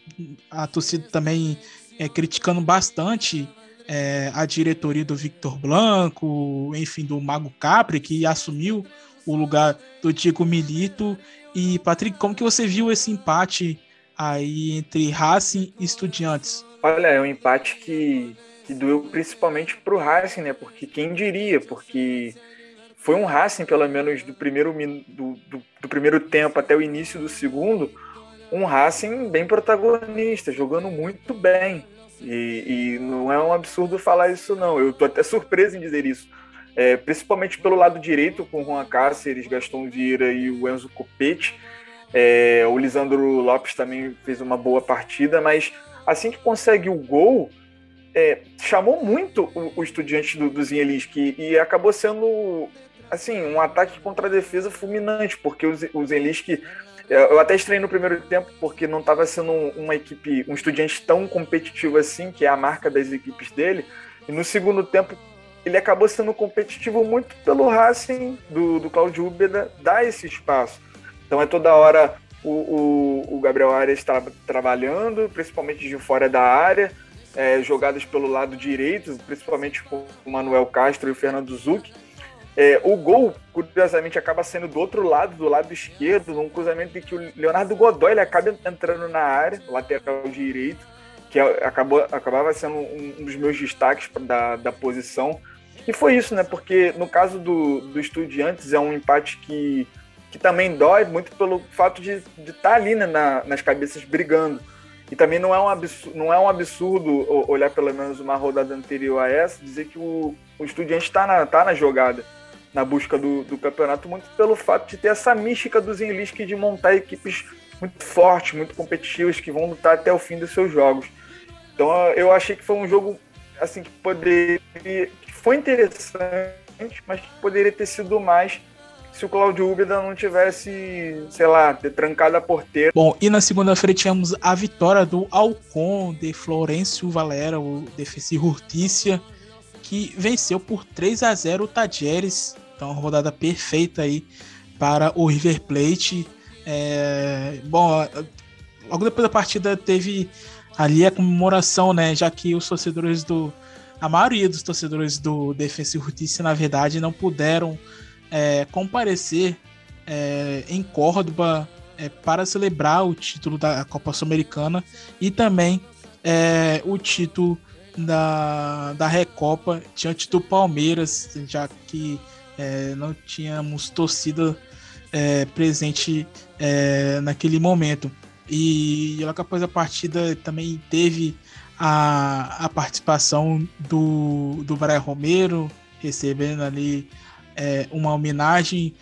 a torcida também é, criticando bastante a diretoria do Victor Blanco, enfim, do Mago Capri, que assumiu o lugar do Diego Milito. E, Patrick, como que você viu esse empate aí entre Racing e Estudiantes? Olha, é um empate que, que doeu principalmente para o Racing, né? Porque quem diria? Porque foi um Racing, pelo menos do primeiro, do, do, do primeiro tempo até o início do segundo, um Racing bem protagonista, jogando muito bem. E, e, não é um absurdo falar isso, não. Eu tô até surpreso em dizer isso. É, principalmente pelo lado direito, com o Juan Cáceres, Gaston Vieira e o Enzo Copete. É, o Lisandro Lopes também fez uma boa partida, mas assim que consegue o gol, é, chamou muito o, o estudiante do, do Zinhelinski e acabou sendo assim, um ataque contra a defesa fulminante, porque o, o Zelinski eu até estranhei no primeiro tempo porque não estava sendo uma equipe, um estudiante tão competitivo assim, que é a marca das equipes dele. E no segundo tempo ele acabou sendo competitivo muito pelo Racing do, do Claudio Ubeda dar esse espaço. Então é toda hora o, o, o Gabriel Arias está trabalhando, principalmente de fora da área, é, jogadas pelo lado direito, principalmente com o Manuel Castro e o Fernando Zucchi. É, o gol, curiosamente, acaba sendo do outro lado, do lado esquerdo, num cruzamento em que o Leonardo Godoy ele acaba entrando na área, lateral direito, que é, acabou, acabava sendo um, um dos meus destaques da, da posição. E foi isso, né? Porque no caso do, do Estudiantes é um empate que, que também dói muito pelo fato de estar tá ali né, na, nas cabeças brigando. E também não é, um absurdo, não é um absurdo olhar pelo menos uma rodada anterior a essa, dizer que o, o Estudiante está na, tá na jogada na busca do, do campeonato, muito pelo fato de ter essa mística do Zinlisk de montar equipes muito fortes, muito competitivas, que vão lutar até o fim dos seus jogos. Então eu achei que foi um jogo assim que poderia. que foi interessante, mas que poderia ter sido mais se o Claudio Ubeda não tivesse, sei lá, ter trancado a porteira. Bom, e na segunda-feira tivemos a vitória do Alcon de Florencio Valera, o Defensivo Hurtícia, que venceu por 3 a 0 o Tajeres então, uma rodada perfeita aí para o River Plate. É, bom, logo depois da partida teve ali a comemoração, né? Já que os torcedores do. A maioria dos torcedores do Defensa e Justiça, na verdade, não puderam é, comparecer é, em Córdoba é, para celebrar o título da Copa Sul-Americana e também é, o título da, da Recopa diante do Palmeiras, já que é, não tínhamos torcida é, presente naquele momento. E logo após a partida também teve a, a participação do, do Brian Romero, recebendo ali é, uma homenagem.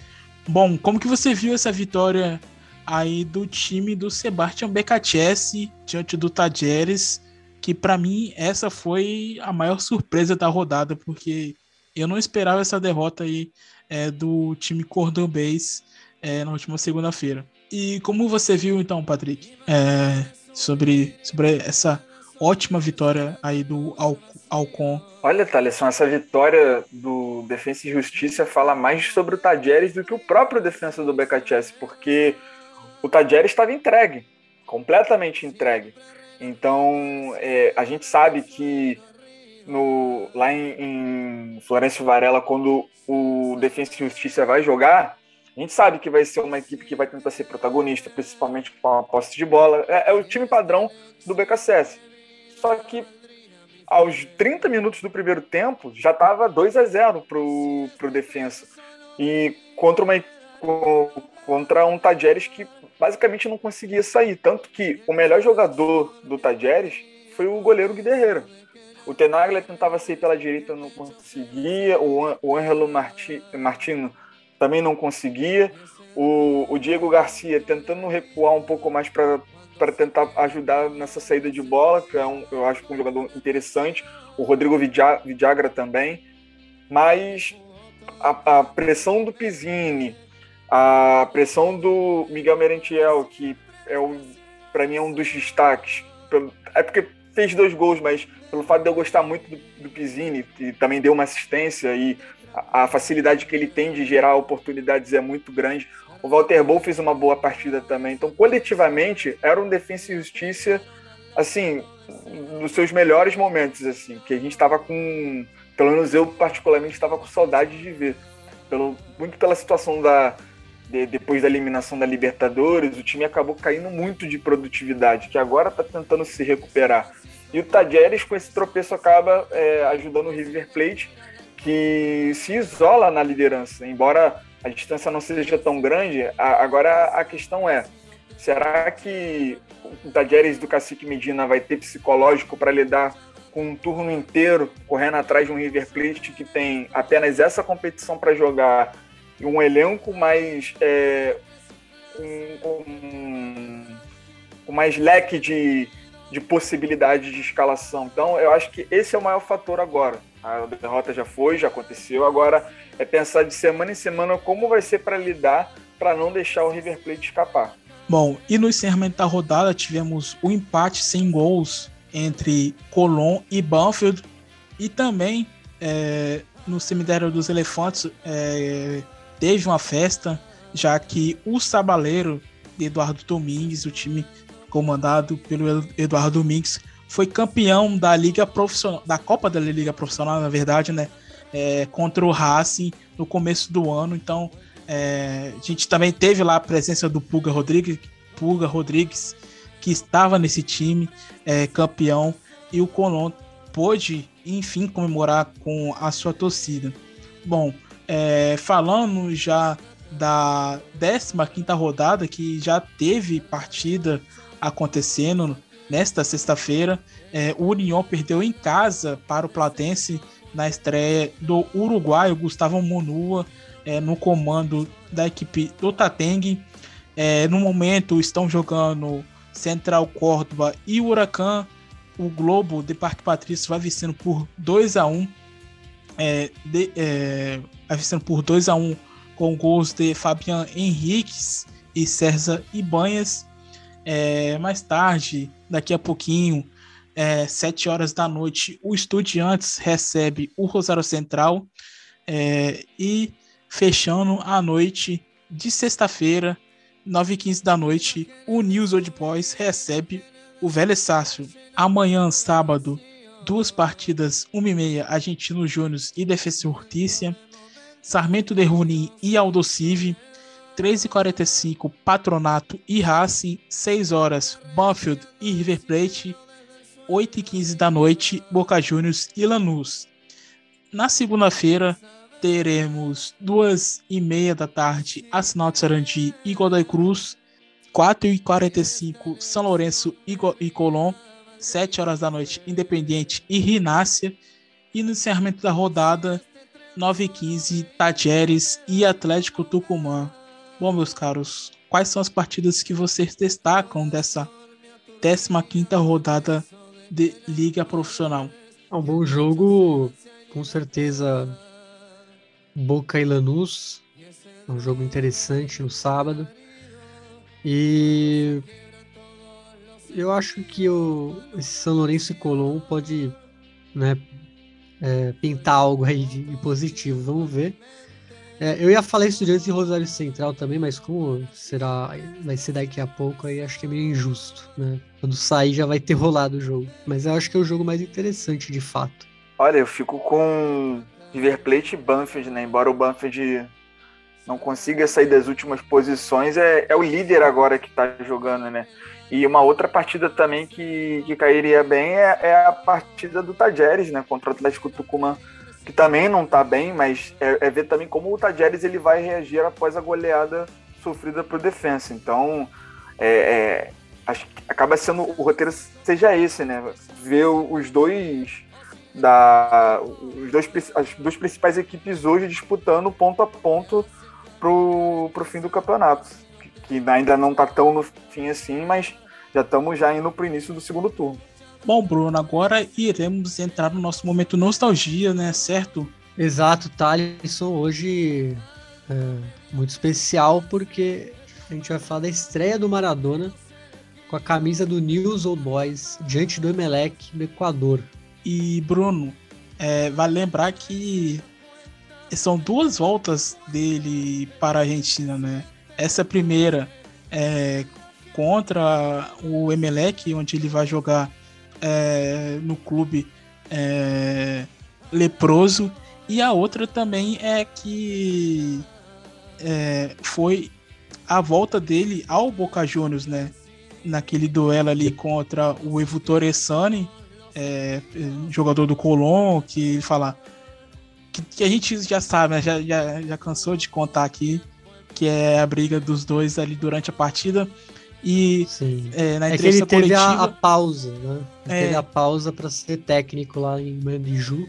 Bom, como que você viu essa vitória aí do time do Sebastian Becacchese diante do Tajeres? Que para mim essa foi a maior surpresa da rodada, porque eu não esperava essa derrota aí é, do time cordobês é, na última segunda-feira. E como você viu então, Patrick, é, sobre, sobre essa ótima vitória aí do Al Alcon? Olha, Thaleson, essa vitória do Defensa e Justiça fala mais sobre o Tajeres do que o próprio defesa do BKTS, porque o Tajeres estava entregue, completamente entregue. Então, é, a gente sabe que no, lá em, em Florencio Varela, quando o Defensa e Justiça vai jogar, a gente sabe que vai ser uma equipe que vai tentar ser protagonista, principalmente com a posse de bola. É, é o time padrão do BKSS. Só que aos 30 minutos do primeiro tempo, já estava 2 a 0 pro, pro defensa. E contra uma contra um Tajeres que basicamente não conseguia sair. Tanto que o melhor jogador do Tajeres foi o goleiro Guerreiro. O Tenaglia tentava sair pela direita, não conseguia. O, o Marti, Martino também não conseguia. O, o Diego Garcia tentando recuar um pouco mais para tentar ajudar nessa saída de bola, que é um, eu acho que é um jogador interessante. O Rodrigo Vidagra também. Mas a, a pressão do Pizzini, a pressão do Miguel Merentiel, que é para mim é um dos destaques. É porque fez dois gols, mas pelo fato de eu gostar muito do, do que também deu uma assistência e a, a, facilidade que ele tem de gerar oportunidades é muito grande. O Walter Bol fez uma boa partida também. Então, coletivamente, era um Defensa e Justiça, assim, nos seus melhores momentos, assim, que a gente estava com, pelo menos eu particularmente estava com saudade de ver. Pelo, muito pela situação da, de, depois da eliminação da Libertadores, o time acabou caindo muito de produtividade, que agora está tentando se recuperar. E o Tajeres, com esse tropeço, acaba é, ajudando o River Plate, que se isola na liderança. Embora a distância não seja tão grande, a, agora a questão é: será que o Tajeres do Cacique Medina vai ter psicológico para lidar com um turno inteiro correndo atrás de um River Plate que tem apenas essa competição para jogar um elenco mais é, um, um, mais leque de, de possibilidades de escalação. Então, eu acho que esse é o maior fator agora. A derrota já foi, já aconteceu. Agora é pensar de semana em semana como vai ser para lidar para não deixar o River Plate escapar. Bom, e no encerramento da rodada tivemos o um empate sem gols entre Colón e Banfield e também é, no cemitério dos elefantes é, teve uma festa, já que o sabaleiro de Eduardo Domingues, o time comandado pelo Eduardo Domingues, foi campeão da Liga Profissional, da Copa da Liga Profissional, na verdade, né? É, contra o Racing no começo do ano. Então, é, a gente também teve lá a presença do Puga Rodrigues, Puga Rodrigues, que estava nesse time, é, campeão, e o Colón pôde, enfim, comemorar com a sua torcida. Bom, é, falando já da 15 rodada, que já teve partida acontecendo nesta sexta-feira, é, o União perdeu em casa para o Platense na estreia do uruguaio Gustavo Monua é, no comando da equipe do Tateng. É, no momento estão jogando Central Córdoba e Huracan. O Globo de Parque Patrício vai vencendo por 2 a 1 é, de, é, vencendo por 2 a 1 com gols de Fabian Henriques e César Ibanhas. É, mais tarde, daqui a pouquinho, é, 7 horas da noite, o Estudiantes recebe o Rosário Central é, e fechando a noite de sexta-feira, 9h15 da noite, o News Old Boys recebe o Velho Sácio. Amanhã, sábado, duas partidas, 1h30, Argentino Júnior e Defesa Hortícia. Sarmento de Runim e Aldocive, 3h45 Patronato e Racing, 6 horas Banfield e River Plate, 8h15 da noite Boca Juniors e Lanús. Na segunda-feira teremos 2h30 da tarde Assinal de Sarandi e Godoy Cruz, 4h45 São Lourenço e Colón, 7 horas da noite Independiente e Rinácia, e no encerramento da rodada 9 e 15, Tajeres e Atlético Tucumã. Bom, meus caros, quais são as partidas que vocês destacam dessa 15 rodada de Liga Profissional? É um bom jogo, com certeza. Boca e Lanús, é um jogo interessante no sábado. E eu acho que o, esse São Lourenço e Colombo pode né, é, pintar algo aí de positivo. Vamos ver. É, eu ia falar Estudiantes e Rosário Central também, mas como será, vai ser daqui a pouco, aí acho que é meio injusto, né? Quando sair já vai ter rolado o jogo. Mas eu acho que é o jogo mais interessante, de fato. Olha, eu fico com River Plate e Banfield, né? Embora o Banfield não consiga sair das últimas posições, é, é o líder agora que tá jogando, né? E uma outra partida também que, que cairia bem é, é a partida do Tajeres, né? Contra o Atlético Tucumã, que também não está bem, mas é, é, ver também como o Tajeres ele vai reagir após a goleada sofrida por defesa. Então, é, é, acho que acaba sendo o roteiro seja esse, né? Ver os dois da os dois, as duas principais equipes hoje disputando ponto a ponto pro, pro fim do campeonato. Que, que ainda não tá tão no fim assim, mas já estamos já indo pro início do segundo turno. Bom, Bruno, agora iremos entrar no nosso momento nostalgia, né? Certo? Exato, Thalisson hoje é muito especial porque a gente vai falar da estreia do Maradona com a camisa do News Old Boys diante do Emelec do Equador. E Bruno, é, vale lembrar que são duas voltas dele para a Argentina, né? Essa primeira é contra o Emelec, onde ele vai jogar é, no clube é, leproso, e a outra também é que é, foi a volta dele ao Boca Juniors, né? naquele duelo ali contra o Evo Torresani, é, jogador do Colón, que ele fala que, que, a gente já sabe, né? já, já, já cansou de contar aqui, que é a briga dos dois ali durante a partida. E é, na entrevista é que ele teve coletiva, a, a, pausa, né? Ele é, teve a pausa para ser técnico lá em Mandiju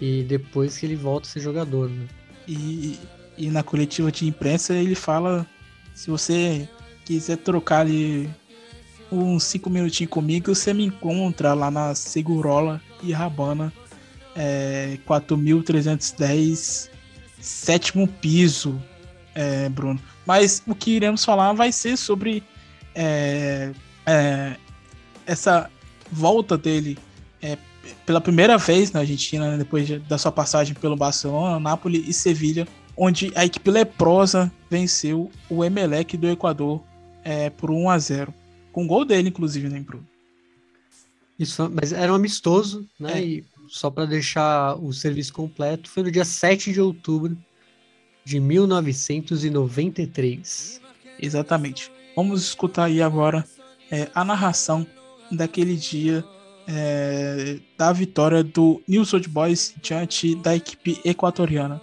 e depois que ele volta a ser jogador, né? E, e na coletiva de imprensa ele fala se você quiser trocar ali uns 5 minutinhos comigo, você me encontra lá na Segurola e Rabana, é, 4.310, sétimo piso, é, Bruno. Mas o que iremos falar vai ser sobre é, é, essa volta dele é, pela primeira vez na Argentina, né, depois da sua passagem pelo Barcelona, Nápoles e Sevilha, onde a equipe leprosa venceu o Emelec do Equador é, por 1 a 0 Com gol dele, inclusive, né, Bruno? Isso, mas era um amistoso, né? É. E só para deixar o serviço completo, foi no dia 7 de outubro de 1993. Exatamente. Vamos escutar aí agora é, a narração daquele dia é, da vitória do News Old Boys diante da equipe equatoriana.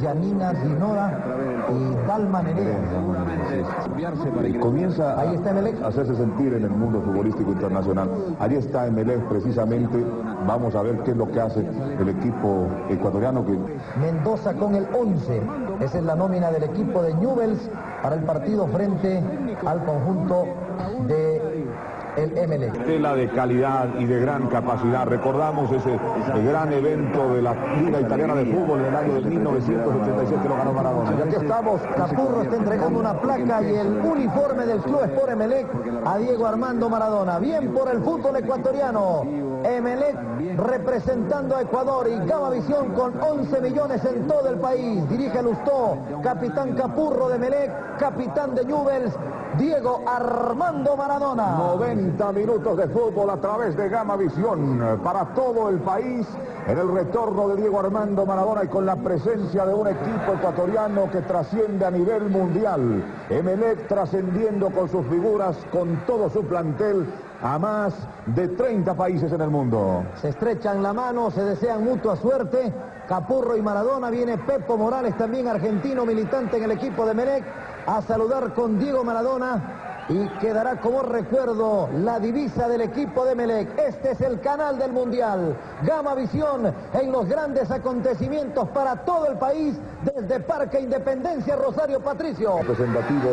Yanina Dinora y Dalma Nerea. Y comienza a hacerse sentir en el mundo futbolístico internacional. Ahí está Emelec precisamente. Vamos a ver qué es lo que hace el equipo ecuatoriano. Que... Mendoza con el 11. Esa es la nómina del equipo de Newells para el partido frente al conjunto de el MLE. Tela de calidad y de gran capacidad. Recordamos ese gran evento de la Liga Italiana de Fútbol en el año de 1987 que lo ganó Maradona. Y aquí estamos, Capurro está entregando una placa y el uniforme del Club Sport Emelec a Diego Armando Maradona. Bien por el fútbol ecuatoriano. Emelec representando a Ecuador y Gama Visión con 11 millones en todo el país. Dirige Lustó, capitán Capurro de Emelec, capitán de Newells, Diego Armando Maradona. 90 minutos de fútbol a través de Gama Visión para todo el país en el retorno de Diego Armando Maradona y con la presencia de un equipo ecuatoriano que trasciende a nivel mundial. Emelec trascendiendo con sus figuras, con todo su plantel a más de 30 países en el mundo. Se estrechan la mano, se desean mutua suerte. Capurro y Maradona, viene Pepo Morales, también argentino, militante en el equipo de Melec, a saludar con Diego Maradona y quedará como recuerdo la divisa del equipo de Melec. Este es el canal del Mundial. Gama Visión en los grandes acontecimientos para todo el país desde Parque Independencia Rosario Patricio. Representativo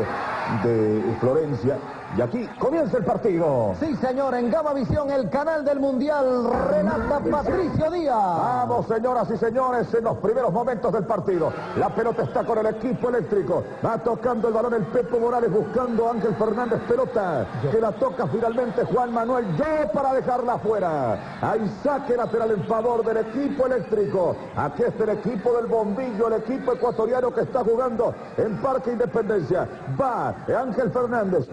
de Florencia. Y aquí comienza el partido. Sí, señor, en Gama Visión, el canal del Mundial, relata Patricio Díaz. Vamos, señoras y señores, en los primeros momentos del partido. La pelota está con el equipo eléctrico. Va tocando el balón el Pepo Morales buscando a Ángel Fernández pelota. Que la toca finalmente Juan Manuel Yo para dejarla afuera. Hay saque lateral en favor del equipo eléctrico. Aquí está el equipo del bombillo, el equipo ecuatoriano que está jugando en Parque Independencia. Va Ángel Fernández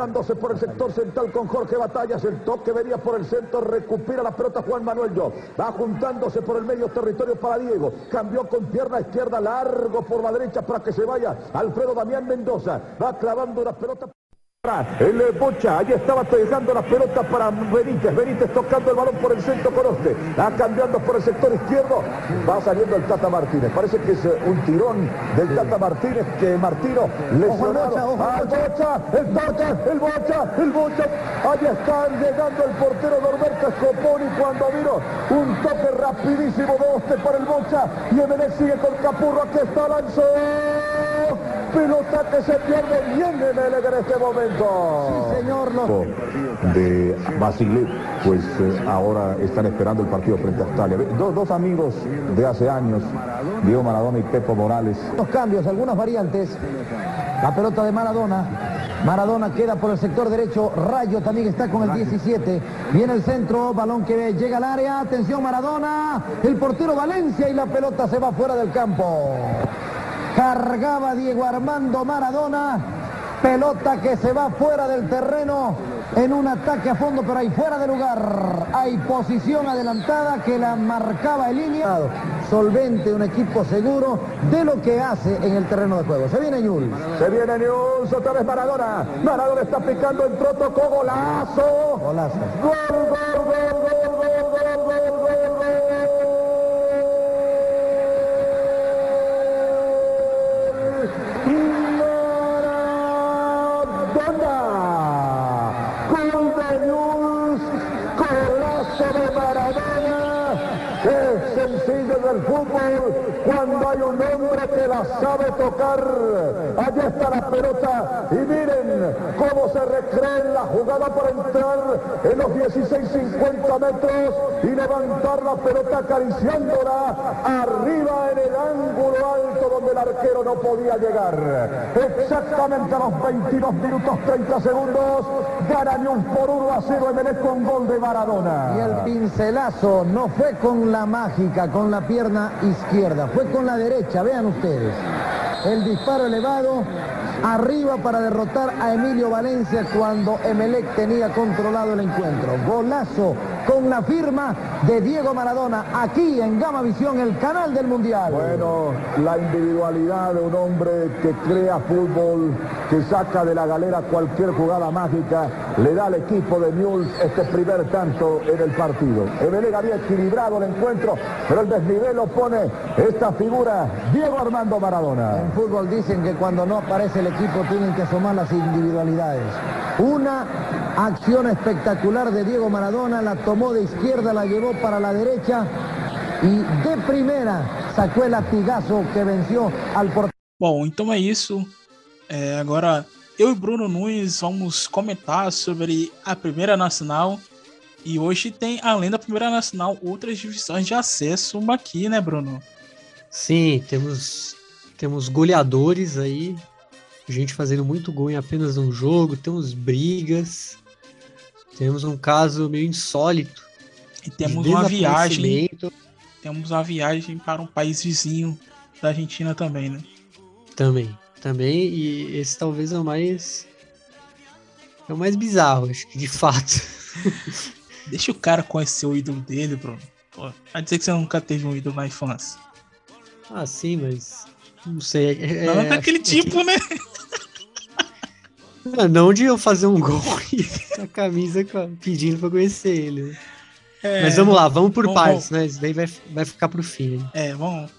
conectándose por el sector central con Jorge Batallas. El toque venía por el centro, recupera la pelota Juan Manuel Yo. Va juntándose por el medio territorio para Diego. Cambió con pierna izquierda largo por la derecha para que se vaya Alfredo Damián Mendoza. Va clavando una pelota. El Bocha, ahí estaba dejando la pelota para Benítez, Benítez tocando el balón por el centro con Oste, va cambiando por el sector izquierdo, va saliendo el Tata Martínez, parece que es un tirón del Tata Martínez que Martino lesionado, al Bocha, el Tata, el Bocha, el Bocha, ahí está llegando el portero Norberto Scoponi cuando vino un toque rapidísimo de Oste para el Bocha. Y Emelec sigue con Capurro, aquí está Lanzo, pelota que se pierde. Bien Emelec en este momento. Sí, señor. De Basile, pues eh, ahora están esperando el partido frente a Australia. Dos, dos amigos de hace años, Diego Maradona y Pepo Morales. Los cambios, algunas variantes. La pelota de Maradona. Maradona queda por el sector derecho. Rayo también está con el 17. Viene el centro. Balón que llega al área. Atención Maradona. El portero Valencia y la pelota se va fuera del campo. Cargaba Diego Armando Maradona. Pelota que se va fuera del terreno en un ataque a fondo, pero ahí fuera de lugar. Hay posición adelantada que la marcaba el línea. Solvente, un equipo seguro de lo que hace en el terreno de juego. Se viene Ñul. Se viene News, otra vez Maradona. Maradona está picando el troto con golazo. Golazo. Gol, gol, gol, gol, gol, gol, gol, gol, Maradona. Gol de News. Golazo de Maradona. Es sencillo del fútbol cuando hay un hombre que la sabe tocar. Allá está la pelota y miren cómo se recrea en la jugada para entrar en los 16-50 metros y levantar la pelota acariciándola arriba en el ángulo alto donde el arquero no podía llegar. Exactamente a los 22 minutos 30 segundos gana por 1 a 0 Emelec con gol de Maradona. Y el pincelazo no fue con la mágica, con la pierna izquierda, fue con la derecha, vean ustedes. El disparo elevado arriba para derrotar a Emilio Valencia cuando Emelec tenía controlado el encuentro. Golazo con la firma de Diego Maradona aquí en Gama Visión, el canal del Mundial. Bueno, la individualidad de un hombre que crea fútbol, que saca de la galera cualquier jugada mágica, le da al equipo de Newell's este primer tanto en el partido. Emelec había equilibrado el encuentro, pero el desnivel lo pone esta figura, Diego Armando Maradona. En fútbol dicen que cuando no aparece el equipo tienen que asomar las individualidades. Una acción espectacular de Diego Maradona, la tomó de izquierda, la llevó para la derecha e de primeira sacou el latigazo que venceu al portero. Bom, então é isso. É, agora eu e Bruno Nunes vamos comentar sobre a Primeira Nacional. E hoje tem, além da Primeira Nacional, outras divisões de acesso aqui, né, Bruno? Sim, temos, temos goleadores aí. Gente fazendo muito gol em apenas um jogo. Temos brigas. Temos um caso meio insólito. E temos uma viagem. Temos uma viagem para um país vizinho da Argentina também, né? Também. Também, e esse talvez é o mais. É o mais bizarro, acho que de fato. [laughs] Deixa o cara conhecer o ídolo dele, Bruno. Pô, vai dizer que você nunca teve um ídolo na infância. Ah, sim, mas. Não sei. É, não é daquele é tipo, que... né? Não, não de eu fazer um [laughs] gol e a camisa pedindo pra conhecer ele. É, Mas vamos lá, vamos por vamos, partes, vamos. né? Isso daí vai, vai ficar pro fim. Né? É, vamos,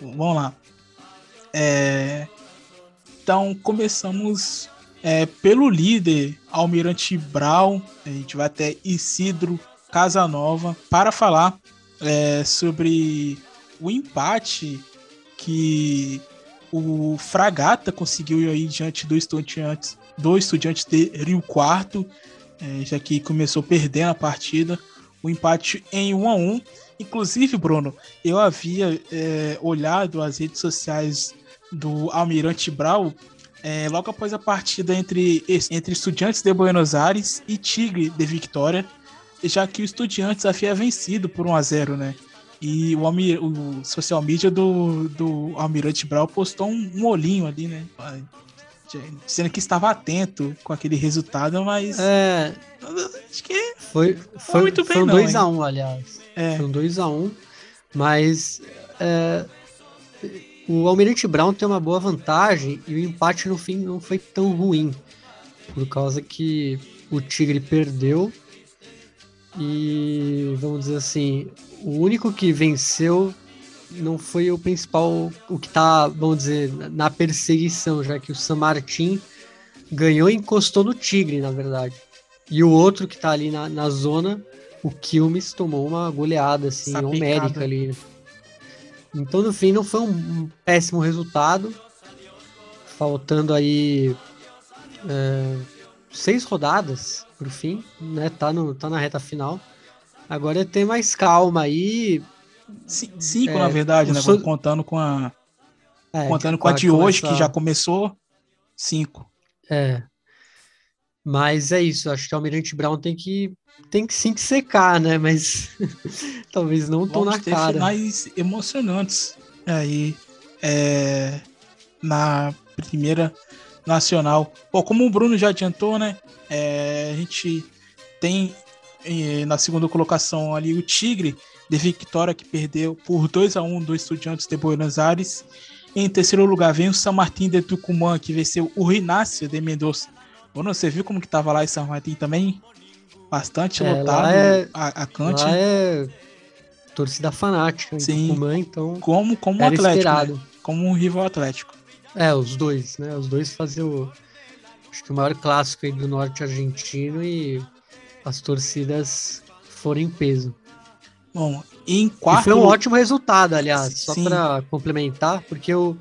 vamos lá. É, então, começamos é, pelo líder, Almirante Brown. A gente vai até Isidro Casanova para falar é, sobre o empate que o Fragata conseguiu aí diante do Estudiantes, do Estudiantes de Rio Quarto, é, já que começou perdendo a partida, o empate em 1 a 1 Inclusive, Bruno, eu havia é, olhado as redes sociais do Almirante Brau é, logo após a partida entre, entre Estudiantes de Buenos Aires e Tigre de Vitória, já que o Estudiantes havia vencido por 1 a 0 né? E o, o social media do, do Almirante Brau postou um, um olhinho ali, né? Dizendo que estava atento com aquele resultado, mas. É. Acho que. Foi, foi, muito bem, foi um 2x1, um, aliás. É. Foi um 2x1. Um, mas. É, o Almirante Brown tem uma boa vantagem e o empate no fim não foi tão ruim. Por causa que o Tigre perdeu. E vamos dizer assim, o único que venceu não foi o principal, o que tá, vamos dizer, na perseguição, já que o San Martin ganhou e encostou no Tigre, na verdade. E o outro que tá ali na, na zona, o Quilmes, tomou uma goleada, assim, Sapicada. homérica ali. Então, no fim, não foi um péssimo resultado. Faltando aí é, seis rodadas pro fim, né? Tá, no, tá na reta final. Agora é ter mais calma aí. Cinco, é, na verdade, né? So... Contando com a. É, contando com a de hoje, começar... que já começou. Cinco. É. Mas é isso, acho que o Almirante Brown tem que tem que sim que secar, né? Mas [laughs] talvez não tão na ter cara. finais emocionantes aí é, na primeira nacional. Bom, como o Bruno já adiantou, né? É, a gente tem na segunda colocação ali o Tigre de Victoria que perdeu por 2 a 1 do Estudiantes de Buenos Aires. Em terceiro lugar vem o São Martín de Tucumã que venceu o Rinácio de Mendoza. Bruno, você viu como que tava lá em São Martín também? Bastante é, lotado é, a, a Cante. É torcida fanática Sim, Tucumã, então como como um Atlético, né? como um rival Atlético. É, os dois, né? Os dois faziam o, acho que o maior clássico aí do norte argentino e as torcidas foram em peso. Bom, em quarto... E foi um ótimo resultado, aliás, só para complementar, porque o,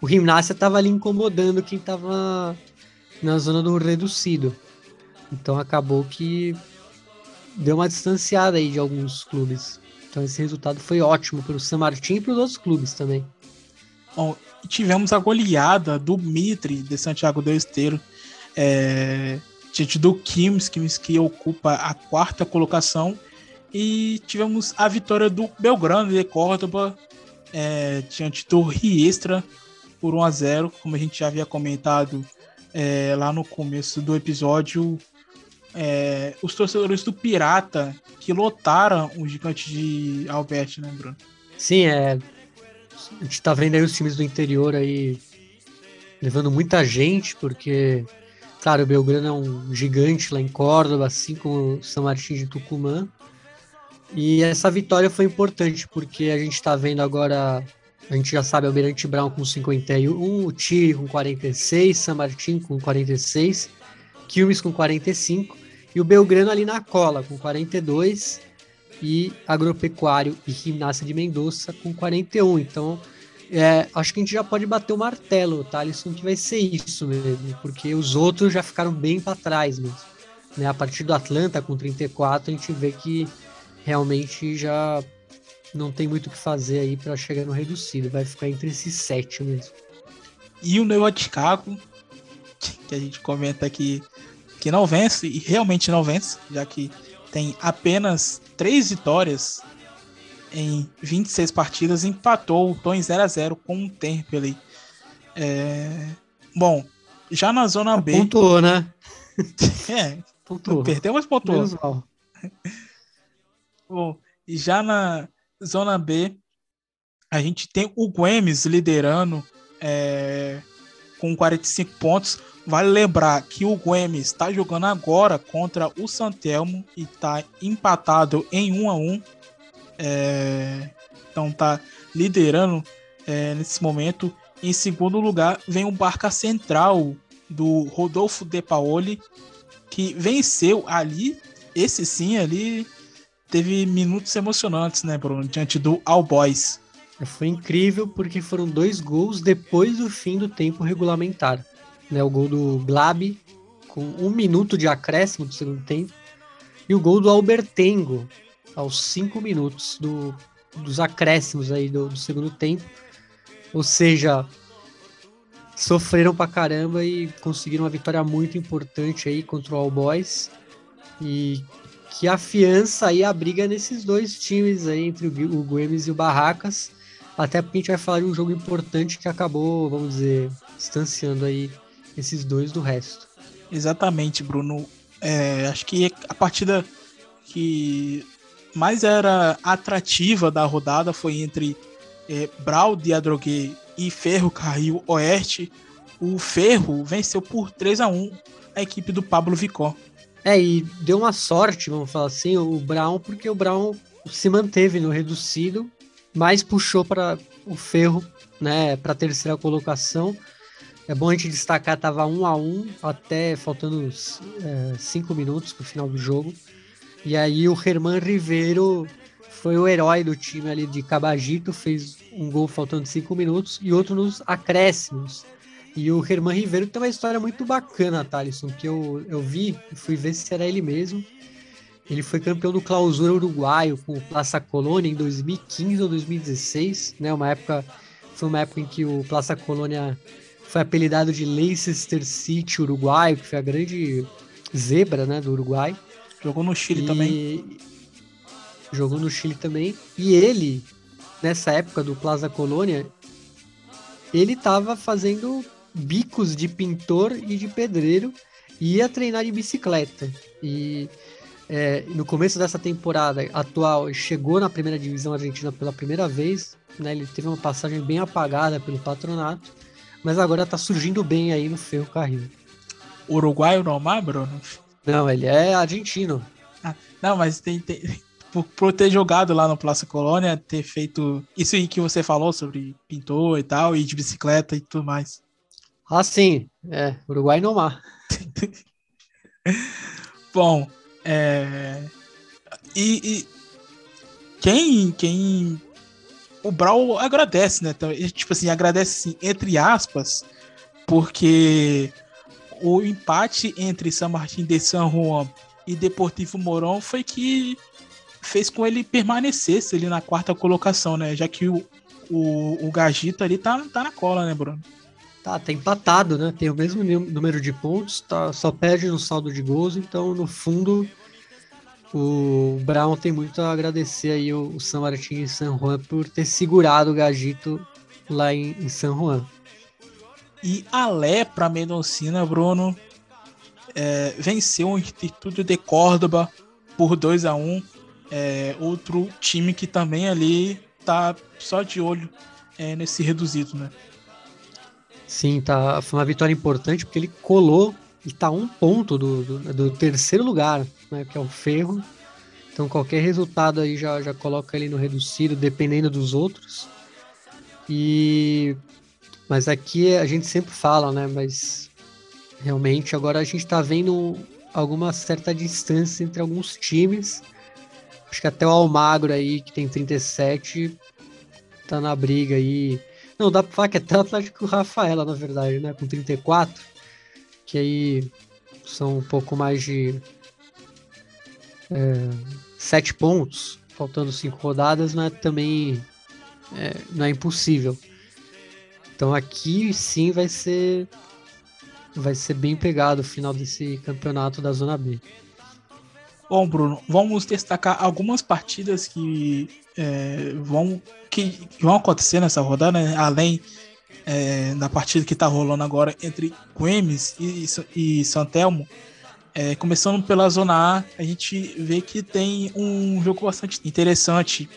o Gimnasia estava ali incomodando quem estava na zona do reducido. Então acabou que deu uma distanciada aí de alguns clubes. Então esse resultado foi ótimo para o San Martín e para os outros clubes também. Bom, tivemos a goleada do Mitre de Santiago do Esteiro. É, diante do Kims que ocupa a quarta colocação. E tivemos a vitória do Belgrano de Córdoba é, diante do Riestra por 1 a 0 como a gente já havia comentado é, lá no começo do episódio. É, os torcedores do Pirata que lotaram o gigante de Albert, né, Bruno? Sim, é. A gente tá vendo aí os times do interior aí levando muita gente, porque Claro, o Belgrano é um gigante lá em Córdoba, assim como o São Martin de Tucumã. E essa vitória foi importante, porque a gente está vendo agora, a gente já sabe, Almirante Brown com 51, o Tire com 46, São Martin com 46, Quilmes com 45, e o Belgrano ali na cola, com 42, e Agropecuário e Gimnasia de Mendoza com 41. Então, é, acho que a gente já pode bater o martelo, tá, Alisson, que vai ser isso mesmo, porque os outros já ficaram bem para trás mesmo. Né? A partir do Atlanta com 34, a gente vê que realmente já não tem muito o que fazer aí para chegar no reduzido, vai ficar entre esses sete mesmo. E o Nova Chicago, que a gente comenta aqui que não vence, e realmente não vence, já que tem apenas três vitórias em 26 partidas, empatou o Tom em 0 a 0 com o Temple. É... Bom, já na zona B. Pontuou, né? [laughs] é, pontuou. perdeu, mas pontuou. [laughs] Bom, e já na zona B, a gente tem o Guemes liderando é, com 45 pontos. Vale lembrar que o Guemes está jogando agora contra o Santelmo e está empatado em 1 a 1 é, então tá liderando é, nesse momento. Em segundo lugar vem o Barca Central do Rodolfo De Paoli, que venceu ali, esse sim ali teve minutos emocionantes, né, Bruno, diante do All Boys. Foi incrível porque foram dois gols depois do fim do tempo regulamentar. Né, o gol do Glab, com um minuto de acréscimo do segundo tempo, e o gol do Albertengo, aos cinco minutos do, dos acréscimos aí do, do segundo tempo. Ou seja, sofreram pra caramba e conseguiram uma vitória muito importante aí contra o All Boys. E que afiança aí a briga nesses dois times aí, entre o, Guemes e o Barracas. Até porque a gente vai falar de um jogo importante que acabou, vamos dizer, distanciando aí esses dois do resto. Exatamente, Bruno. É, acho que a partida que mais era atrativa da rodada foi entre é, Brau de Adrogué e Ferro Carril Oeste. O Ferro venceu por 3 a 1 a equipe do Pablo Vicó. É, e deu uma sorte, vamos falar assim, o Brown, porque o Brown se manteve no reducido, mas puxou para o Ferro, né, para a terceira colocação. É bom a gente destacar, tava um a um até faltando é, cinco minutos para o final do jogo. E aí o Herman Ribeiro foi o herói do time ali de Cabagito, fez um gol faltando cinco minutos e outro nos acréscimos. E o Herman Ribeiro tem uma história muito bacana, Thalisson, que eu, eu vi e fui ver se era ele mesmo. Ele foi campeão do Clausura Uruguaio com o Plaza Colônia em 2015 ou 2016, né? Uma época foi uma época em que o Plaza Colônia foi apelidado de Leicester City Uruguaio, que foi a grande zebra, né, do Uruguai. Jogou no Chile e... também. Jogou no Chile também. E ele, nessa época do Plaza Colônia, ele estava fazendo bicos de pintor e de pedreiro e ia treinar de bicicleta. E é, no começo dessa temporada atual, chegou na primeira divisão argentina pela primeira vez. Né, ele teve uma passagem bem apagada pelo patronato, mas agora tá surgindo bem aí no Ferro Carril. Uruguaio normal, Bruno? Não, ele é argentino. Ah, não, mas tem, tem, [laughs] por, por ter jogado lá no Plaza Colônia, ter feito isso aí que você falou sobre pintor e tal, e de bicicleta e tudo mais. Ah, sim. É, Uruguai no mar. [laughs] Bom, é... E, e, quem, quem... O Brau agradece, né? Então, tipo assim, agradece assim, entre aspas, porque o empate entre San Martín de San Juan e Deportivo Morón foi que fez com ele permanecesse ali na quarta colocação, né? Já que o, o, o Gagito ali tá, tá na cola, né, Bruno? Tá, tá empatado, né? Tem o mesmo número de pontos, tá, só perde no saldo de gols, então no fundo o Brown tem muito a agradecer aí o, o San Martín e San Juan por ter segurado o Gagito lá em, em San Juan. E a Lepra Mendocina, Bruno, é, venceu o Instituto de Córdoba por 2 a 1 é, Outro time que também ali tá só de olho é, nesse reduzido, né? Sim, tá, foi uma vitória importante porque ele colou e tá um ponto do, do, do, terceiro lugar, né, que é o Ferro. Então qualquer resultado aí já, já coloca ele no reduzido, dependendo dos outros. E mas aqui a gente sempre fala, né? Mas realmente agora a gente tá vendo alguma certa distância entre alguns times. Acho que até o Almagro aí, que tem 37, tá na briga aí. Não, dá pra falar que é até o Rafaela, na verdade, né? Com 34, que aí são um pouco mais de é, 7 pontos, faltando 5 rodadas, mas também é, não é impossível. Então aqui sim vai ser vai ser bem pegado o final desse campeonato da Zona B. Bom, Bruno, vamos destacar algumas partidas que é, vão, que, vão acontecer nessa rodada, né? além é, da partida que está rolando agora entre Guemes e, e Santelmo. É, começando pela Zona A, a gente vê que tem um jogo bastante interessante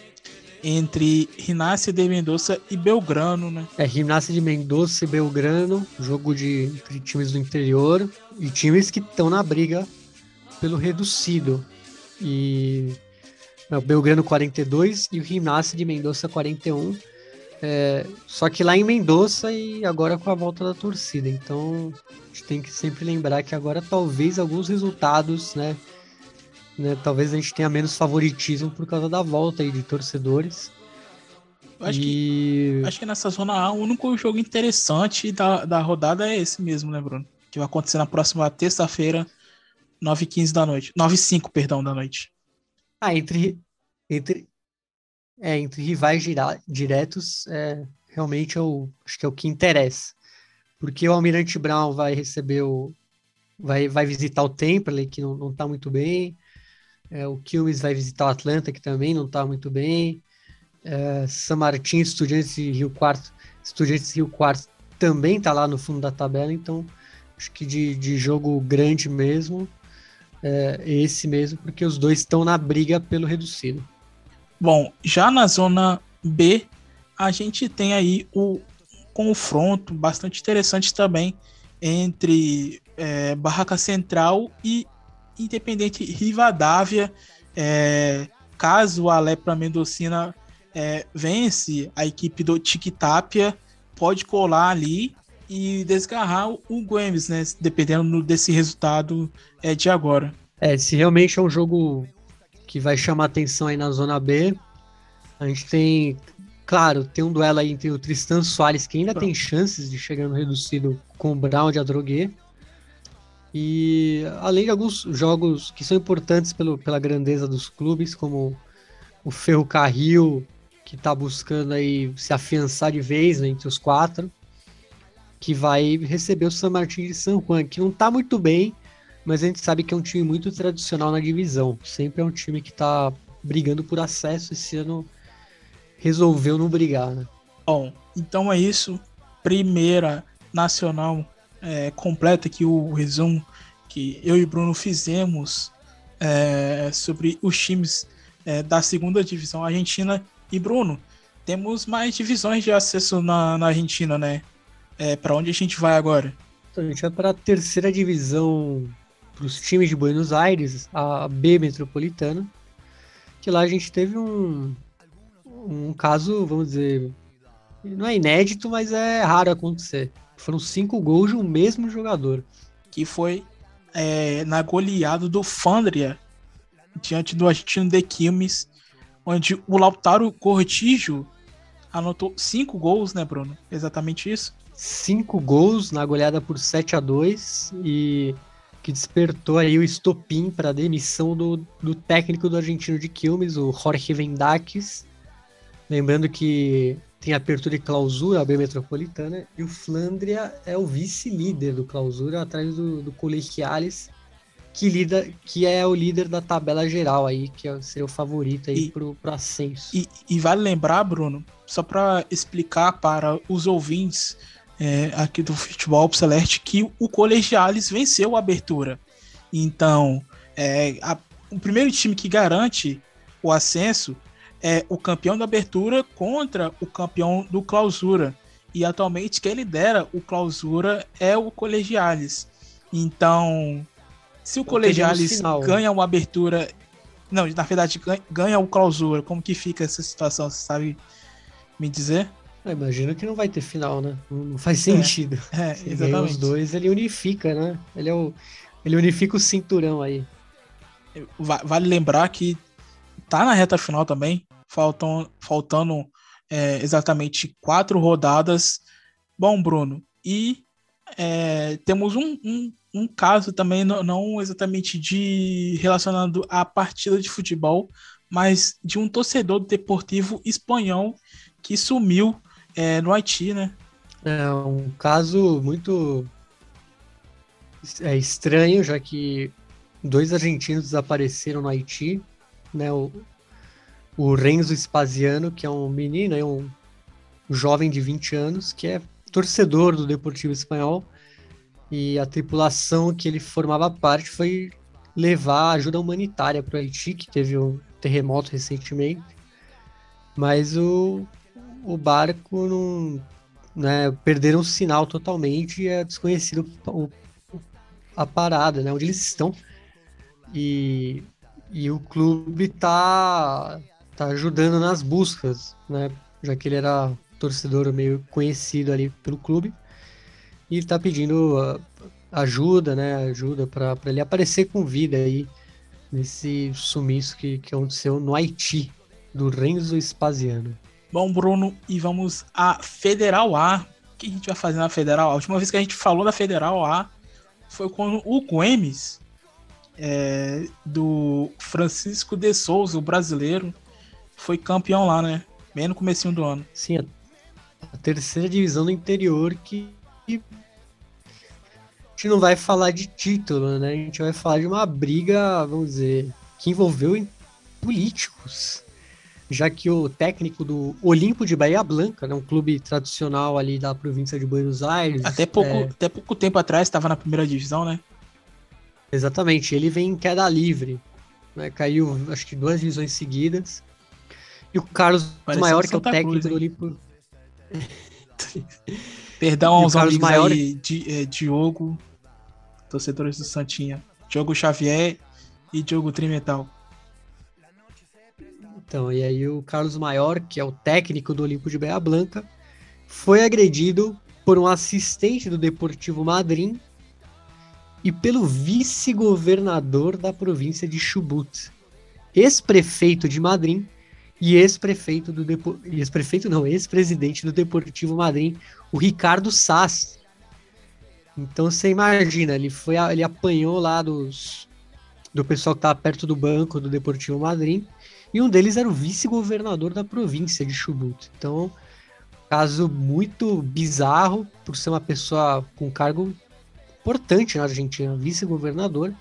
entre Rinácia de Mendoza e Belgrano, né? É, Rinácia de Mendoza e Belgrano, jogo de entre times do interior e times que estão na briga pelo reducido. E o Belgrano 42 e o Rinácia de Mendoza 41. É, só que lá em Mendoza e agora com a volta da torcida. Então a gente tem que sempre lembrar que agora talvez alguns resultados, né? né? Talvez a gente tenha menos favoritismo por causa da volta aí de torcedores. Acho, e... que, acho que nessa zona A, o único jogo interessante da, da rodada é esse mesmo, né, Bruno? Que vai acontecer na próxima terça-feira, 9h15 da noite. 9h05, perdão, da noite. Ah, entre, entre, é, entre rivais diretos, é, realmente é o, acho que é o que interessa. Porque o Almirante Brown vai receber o. Vai, vai visitar o Temple, que não, não tá muito bem. É, o Quilmes vai visitar o Atlanta, que também não tá muito bem. É, San Martín, Estudiantes de Rio Quarto. Estudiantes Rio Quarto também tá lá no fundo da tabela, então acho que de, de jogo grande mesmo. É esse mesmo, porque os dois estão na briga pelo reducido. Bom, já na zona B, a gente tem aí o confronto bastante interessante também entre é, Barraca Central e Independente Rivadavia. É, caso a Lepra Mendocina é, vence a equipe do Tiquitapia, pode colar ali e desgarrar o Guemes, né? Dependendo desse resultado é, de agora. É, se realmente é um jogo que vai chamar atenção aí na zona B, a gente tem, claro, tem um duelo aí entre o Tristan Soares, que ainda tem chances de chegar no reduzido com o Brown de Adrogué. E além de alguns jogos que são importantes pelo, pela grandeza dos clubes, como o Ferrocarril, que está buscando aí se afiançar de vez né, entre os quatro que vai receber o San Martín de San Juan, que não está muito bem, mas a gente sabe que é um time muito tradicional na divisão. Sempre é um time que está brigando por acesso. Esse ano resolveu não brigar, né? Bom, então é isso. Primeira nacional é, completa aqui o resumo que eu e Bruno fizemos é, sobre os times é, da segunda divisão argentina. E Bruno, temos mais divisões de acesso na, na Argentina, né? É, para onde a gente vai agora? Então, a gente vai para a terceira divisão para os times de Buenos Aires, a B Metropolitana, que lá a gente teve um, um caso, vamos dizer, não é inédito, mas é raro acontecer. Foram cinco gols de um mesmo jogador. Que foi é, na goleada do Fandria, diante do argentino de Quilmes, onde o Lautaro Cortijo anotou cinco gols, né, Bruno? Exatamente isso cinco gols na goleada por 7 a 2 e que despertou aí o estopim para a demissão do, do técnico do argentino de Quilmes, o Jorge Vendakis. Lembrando que tem apertura e clausura, a B Metropolitana, e o Flandria é o vice-líder do clausura, atrás do, do Colegiales, que, lida, que é o líder da tabela geral aí, que é, seria o favorito aí para o ascenso. E, e vale lembrar, Bruno, só para explicar para os ouvintes é, aqui do futebol celeste que o Colegiales venceu a abertura. Então, é, a, o primeiro time que garante o ascenso é o campeão da abertura contra o campeão do clausura. E atualmente quem lidera o clausura é o Colegiales. Então, se o então, Colegiales ganha uma abertura. Não, na verdade, ganha o clausura, como que fica essa situação? Você sabe me dizer? Eu imagino que não vai ter final, né? Não faz é, sentido. É, [laughs] é exatamente. os dois, ele unifica, né? Ele é o. Ele unifica o cinturão aí. Vale lembrar que tá na reta final também. Faltam, faltando é, exatamente quatro rodadas. Bom, Bruno, e é, temos um, um, um, caso também, não, não exatamente de relacionado à partida de futebol, mas de um torcedor deportivo espanhol que sumiu é, no Haiti, né? É um caso muito é, estranho, já que dois argentinos desapareceram no Haiti, né? O, o Renzo Spaziano, que é um menino, é um, jovem de 20 anos, que é torcedor do Deportivo Espanhol, e a tripulação que ele formava parte foi levar ajuda humanitária para o Haiti, que teve um terremoto recentemente. Mas o, o barco não. Né, perderam o sinal totalmente e é desconhecido o, a parada, né, onde eles estão. E, e o clube tá, tá ajudando nas buscas, né, já que ele era torcedor meio conhecido ali pelo clube. E está pedindo uh, ajuda, né, ajuda para ele aparecer com vida aí nesse sumiço que, que aconteceu no Haiti, do Renzo Spaziano. Bom, Bruno, e vamos à Federal A. O que a gente vai fazer na Federal A? A última vez que a gente falou da Federal A foi quando o Gomes, é, do Francisco de Souza, o brasileiro, foi campeão lá, né? Bem no comecinho do ano. Sim, a terceira divisão do interior que a gente não vai falar de título, né? A gente vai falar de uma briga, vamos dizer, que envolveu políticos já que o técnico do Olimpo de Bahia Blanca, né, um clube tradicional ali da província de Buenos Aires. Até pouco, é... até pouco tempo atrás estava na primeira divisão, né? Exatamente, ele vem em queda livre. Né, caiu, acho que duas divisões seguidas. E o Carlos Pareceu Maior, que é o técnico Cruz, do Olimpo. Perdão [laughs] aos amigos Maior... aí, de, é, Diogo, torcedores do Santinha. Diogo Xavier e Diogo Trimetal. Então, e aí o Carlos Maior, que é o técnico do Olimpo de Bahia Blanca, foi agredido por um assistente do Deportivo Madrim e pelo vice-governador da província de Chubut, ex-prefeito de Madrim e ex-prefeito do Depo... ex-prefeito não, ex-presidente do Deportivo Madrim, o Ricardo Sass. Então você imagina, ele foi ele apanhou lá dos do pessoal que estava perto do banco do Deportivo Madrim e um deles era o vice-governador da província de Chubut. Então, caso muito bizarro, por ser uma pessoa com cargo importante na Argentina, vice-governador.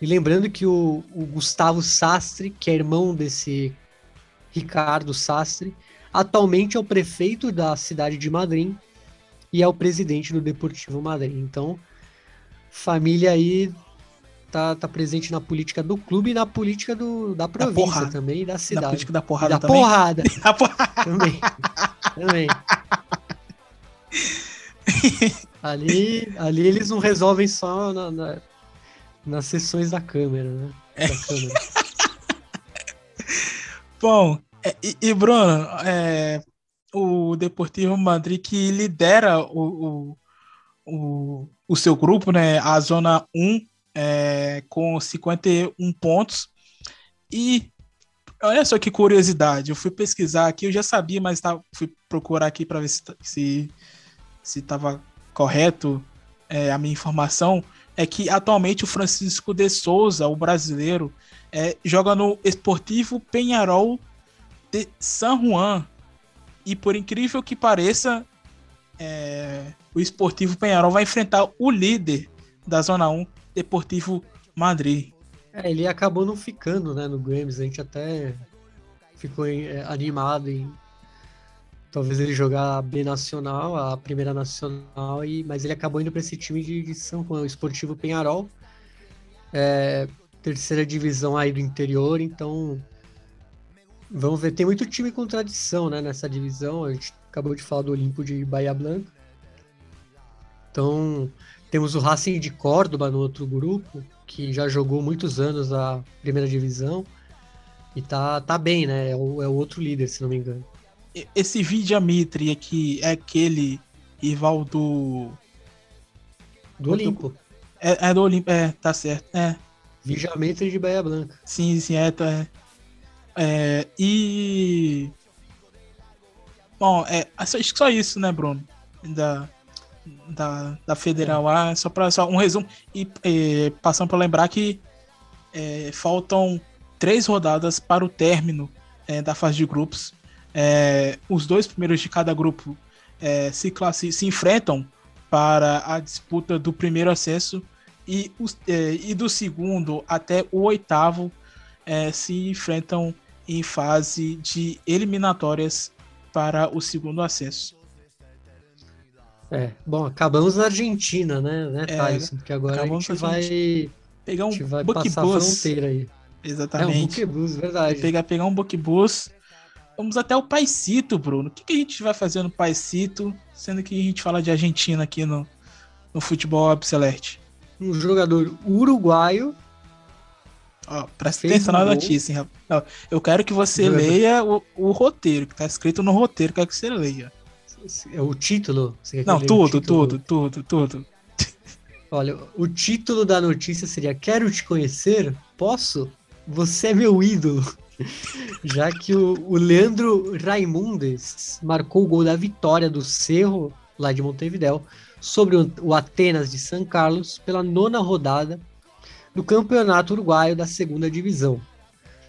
E lembrando que o, o, Gustavo Sastre, que é irmão desse Ricardo Sastre, atualmente é o prefeito da cidade de Madrid e é o presidente do Deportivo Madrid. Então, família aí tá, tá presente na política do clube e na política do, da província da também, e da cidade. Na política da porrada da também. Porrada. [laughs] da porrada. também. também. [laughs] ali, ali eles não resolvem só na, na, nas sessões da Câmara, né? Da Câmara. [laughs] Bom, é, e, e Bruno, é, o Deportivo Madrid que lidera o, o, o, o seu grupo, né? A zona 1 é, com 51 pontos. E olha só que curiosidade, eu fui pesquisar aqui, eu já sabia, mas tá, fui procurar aqui para ver se se estava correto é, a minha informação. É que atualmente o Francisco de Souza, o brasileiro, é, joga no Esportivo Penharol de San Juan. E por incrível que pareça, é, o Esportivo Penharol vai enfrentar o líder da Zona 1, Deportivo Madrid. É, ele acabou não ficando, né, no Grêmio. A gente até ficou é, animado em talvez ele jogar a B Nacional, a primeira nacional, e, mas ele acabou indo para esse time de, São Juan, o Esportivo Penharol. É, terceira divisão aí do interior, então vamos ver. Tem muito time com tradição né, nessa divisão. A gente acabou de falar do Olimpo de Bahia Blanca. Então, temos o Racing de Córdoba no outro grupo, que já jogou muitos anos a primeira divisão. E tá, tá bem, né? É o, é o outro líder, se não me engano. Esse Vidia Mitre aqui é aquele rival do. Do Olimpo. É, é do Olimpo, é, tá certo. É. Vidia Mitre de Bahia Blanca. Sim, sim, é, tá, é. é e. Bom, é, acho que só isso, né, Bruno? Da, da, da Federal A, só para só um resumo e, e passando para lembrar que é, faltam três rodadas para o término é, da fase de grupos. É, os dois primeiros de cada grupo é, se, classe, se enfrentam para a disputa do primeiro acesso e, os, é, e do segundo até o oitavo é, se enfrentam em fase de eliminatórias para o segundo acesso. É, bom, acabamos na Argentina, né, né é, Tyson? Porque agora a gente vai pegar um vai passar a fronteira aí. Exatamente. É um bookbus, verdade. Pegar, pegar um bookbus. Vamos até o Paisito, Bruno. O que, que a gente vai fazer no Paisito, sendo que a gente fala de Argentina aqui no, no futebol celeste? Um jogador uruguaio. Ó, presta atenção na notícia, hein, rapaz. Eu quero que você leia o, o roteiro, que tá escrito no roteiro, quero que você leia. É o título? Não, tudo, tudo, tudo, tudo. Olha, o título da notícia seria: Quero te conhecer? Posso? Você é meu ídolo. [laughs] Já que o, o Leandro Raimundes marcou o gol da vitória do Cerro, lá de Montevidéu, sobre o, o Atenas de São Carlos pela nona rodada do Campeonato Uruguaio da Segunda Divisão.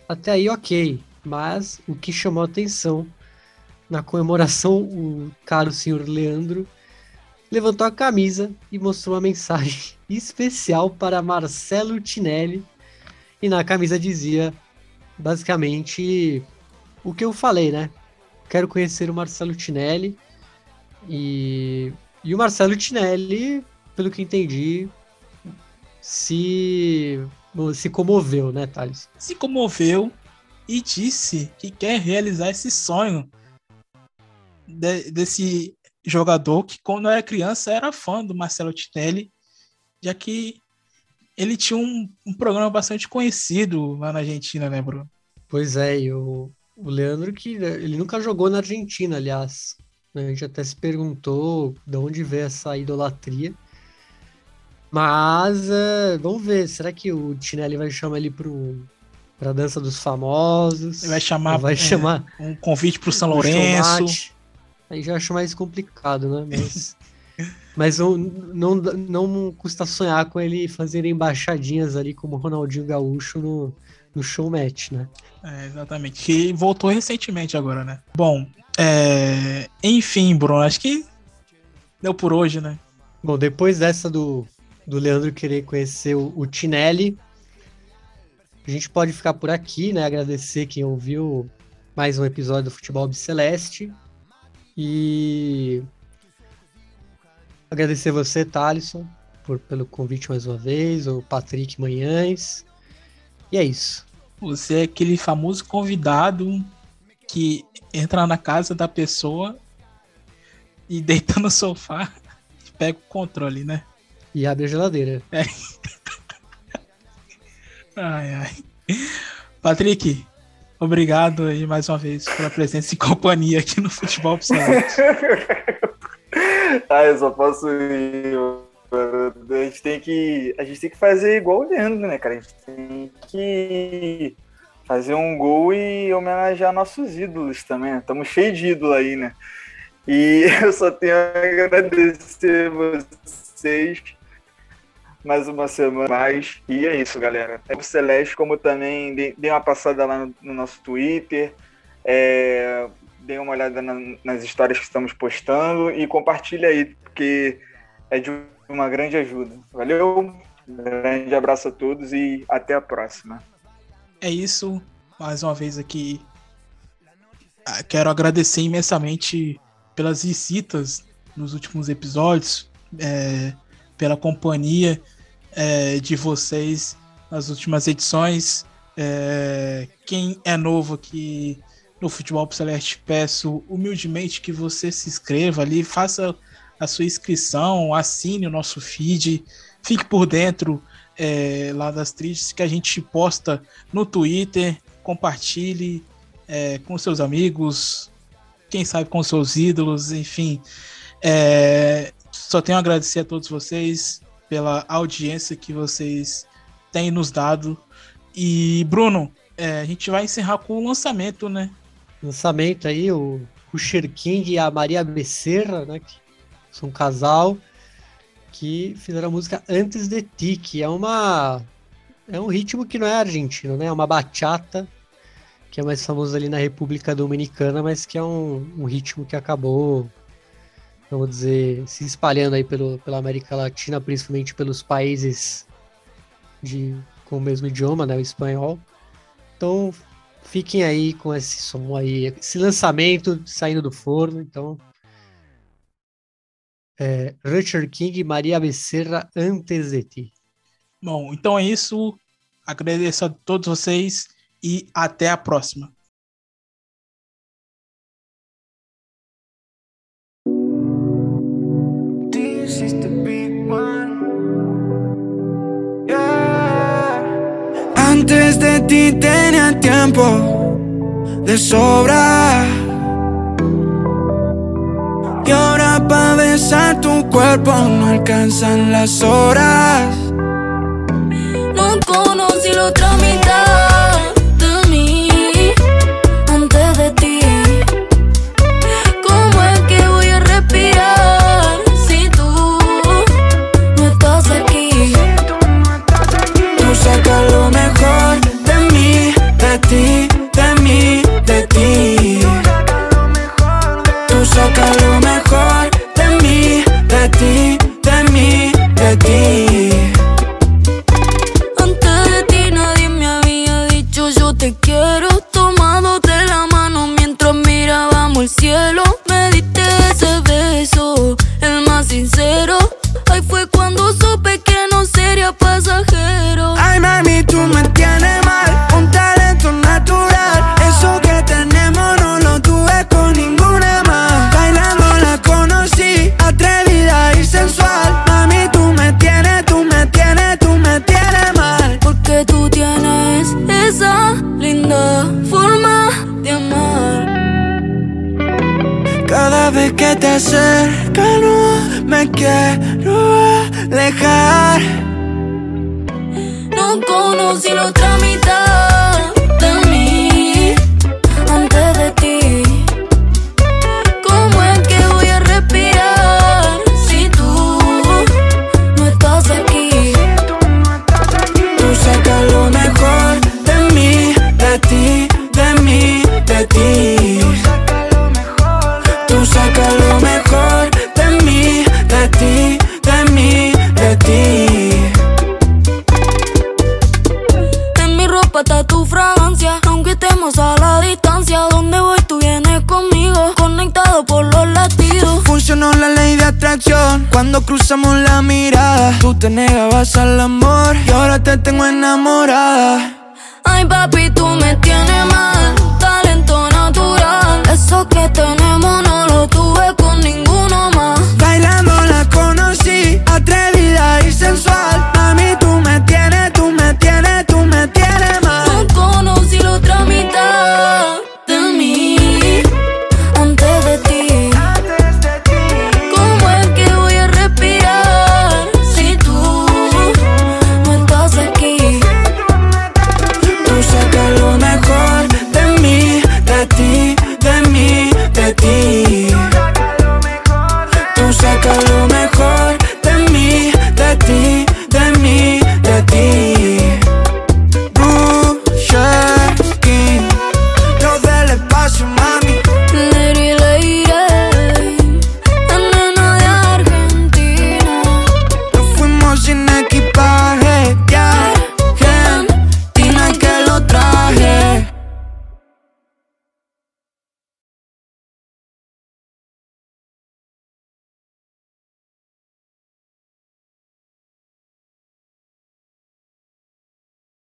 Até aí, ok, mas o que chamou a atenção na comemoração, o caro senhor Leandro levantou a camisa e mostrou uma mensagem [laughs] especial para Marcelo Tinelli. E na camisa dizia basicamente o que eu falei, né? Quero conhecer o Marcelo Tinelli. E, e o Marcelo Tinelli, pelo que entendi, se, se comoveu, né, Thales? Se comoveu e disse que quer realizar esse sonho de, desse jogador que, quando era criança, era fã do Marcelo Tinelli, já que ele tinha um, um programa bastante conhecido lá na Argentina, né, Bruno? Pois é, e o, o Leandro que ele nunca jogou na Argentina, aliás. A gente até se perguntou de onde veio essa idolatria. Mas uh, vamos ver, será que o Tinelli vai chamar ele pro, pra dança dos famosos? Ele vai chamar, vai é, chamar um convite pro São Lourenço. Aí já acho mais complicado, né? [laughs] Mas, mas não, não, não custa sonhar com ele fazer embaixadinhas ali como Ronaldinho Gaúcho no, no showmatch, né? É, exatamente. Que voltou recentemente agora, né? Bom, é... enfim, Bruno, acho que deu por hoje, né? Bom, depois dessa do, do Leandro querer conhecer o, o Tinelli, a gente pode ficar por aqui, né? Agradecer quem ouviu mais um episódio do Futebol Celeste. E agradecer você, Thalisson, por, pelo convite mais uma vez, o Patrick Manhães. E é isso. Você é aquele famoso convidado que entra na casa da pessoa e [laughs] deita no sofá e pega o controle, né? E abre a geladeira. É. [laughs] ai, ai. Patrick, Obrigado aí mais uma vez pela presença e companhia aqui no Futebol Psicológico. [laughs] ah, eu só posso ir. A gente tem que, a gente tem que fazer igual o Leandro, né, cara? A gente tem que fazer um gol e homenagear nossos ídolos também. Estamos cheios de ídolo aí, né? E [laughs] eu só tenho a agradecer vocês mais uma semana mais. E é isso, galera. É o Celeste, como também dei uma passada lá no, no nosso Twitter, é, dê uma olhada na, nas histórias que estamos postando e compartilha aí, porque é de uma grande ajuda. Valeu, grande abraço a todos e até a próxima. É isso, mais uma vez aqui. Ah, quero agradecer imensamente pelas visitas nos últimos episódios. É, pela companhia é, de vocês nas últimas edições. É, quem é novo aqui no Futebol Celeste, peço humildemente que você se inscreva ali, faça a sua inscrição, assine o nosso feed, fique por dentro é, lá das trilhas que a gente posta no Twitter, compartilhe é, com seus amigos, quem sabe com seus ídolos, enfim. É, só tenho a agradecer a todos vocês pela audiência que vocês têm nos dado. E, Bruno, é, a gente vai encerrar com o lançamento, né? Lançamento aí, o Rusher King e a Maria Becerra, né? Que são um casal que fizeram a música Antes de Ti, que é uma. É um ritmo que não é argentino, né? É uma bachata, que é mais famoso ali na República Dominicana, mas que é um, um ritmo que acabou vamos dizer, se espalhando aí pelo, pela América Latina, principalmente pelos países de, com o mesmo idioma, né, o espanhol. Então, fiquem aí com esse som aí, esse lançamento saindo do forno, então... É, Richard King e Maria Becerra antes de ti. Bom, então é isso. Agradeço a todos vocês e até a próxima. Antes de ti tenía tiempo de sobra. Y ahora para besar tu cuerpo no alcanzan las horas. No conocí de mí. Fue cuando supe que no sería pasajero. Ay, mami, tú me tienes mal. Un talento natural. Eso que tenemos no lo tuve con ninguna más. Bailando la conocí, atrevida y sensual. Mami, tú me tienes, tú me tienes, tú me tienes mal. Porque tú tienes esa linda forma de amar. Cada vez que te acercas, no me quiero alejar. te negabas al amor y ahora te tengo enamorada.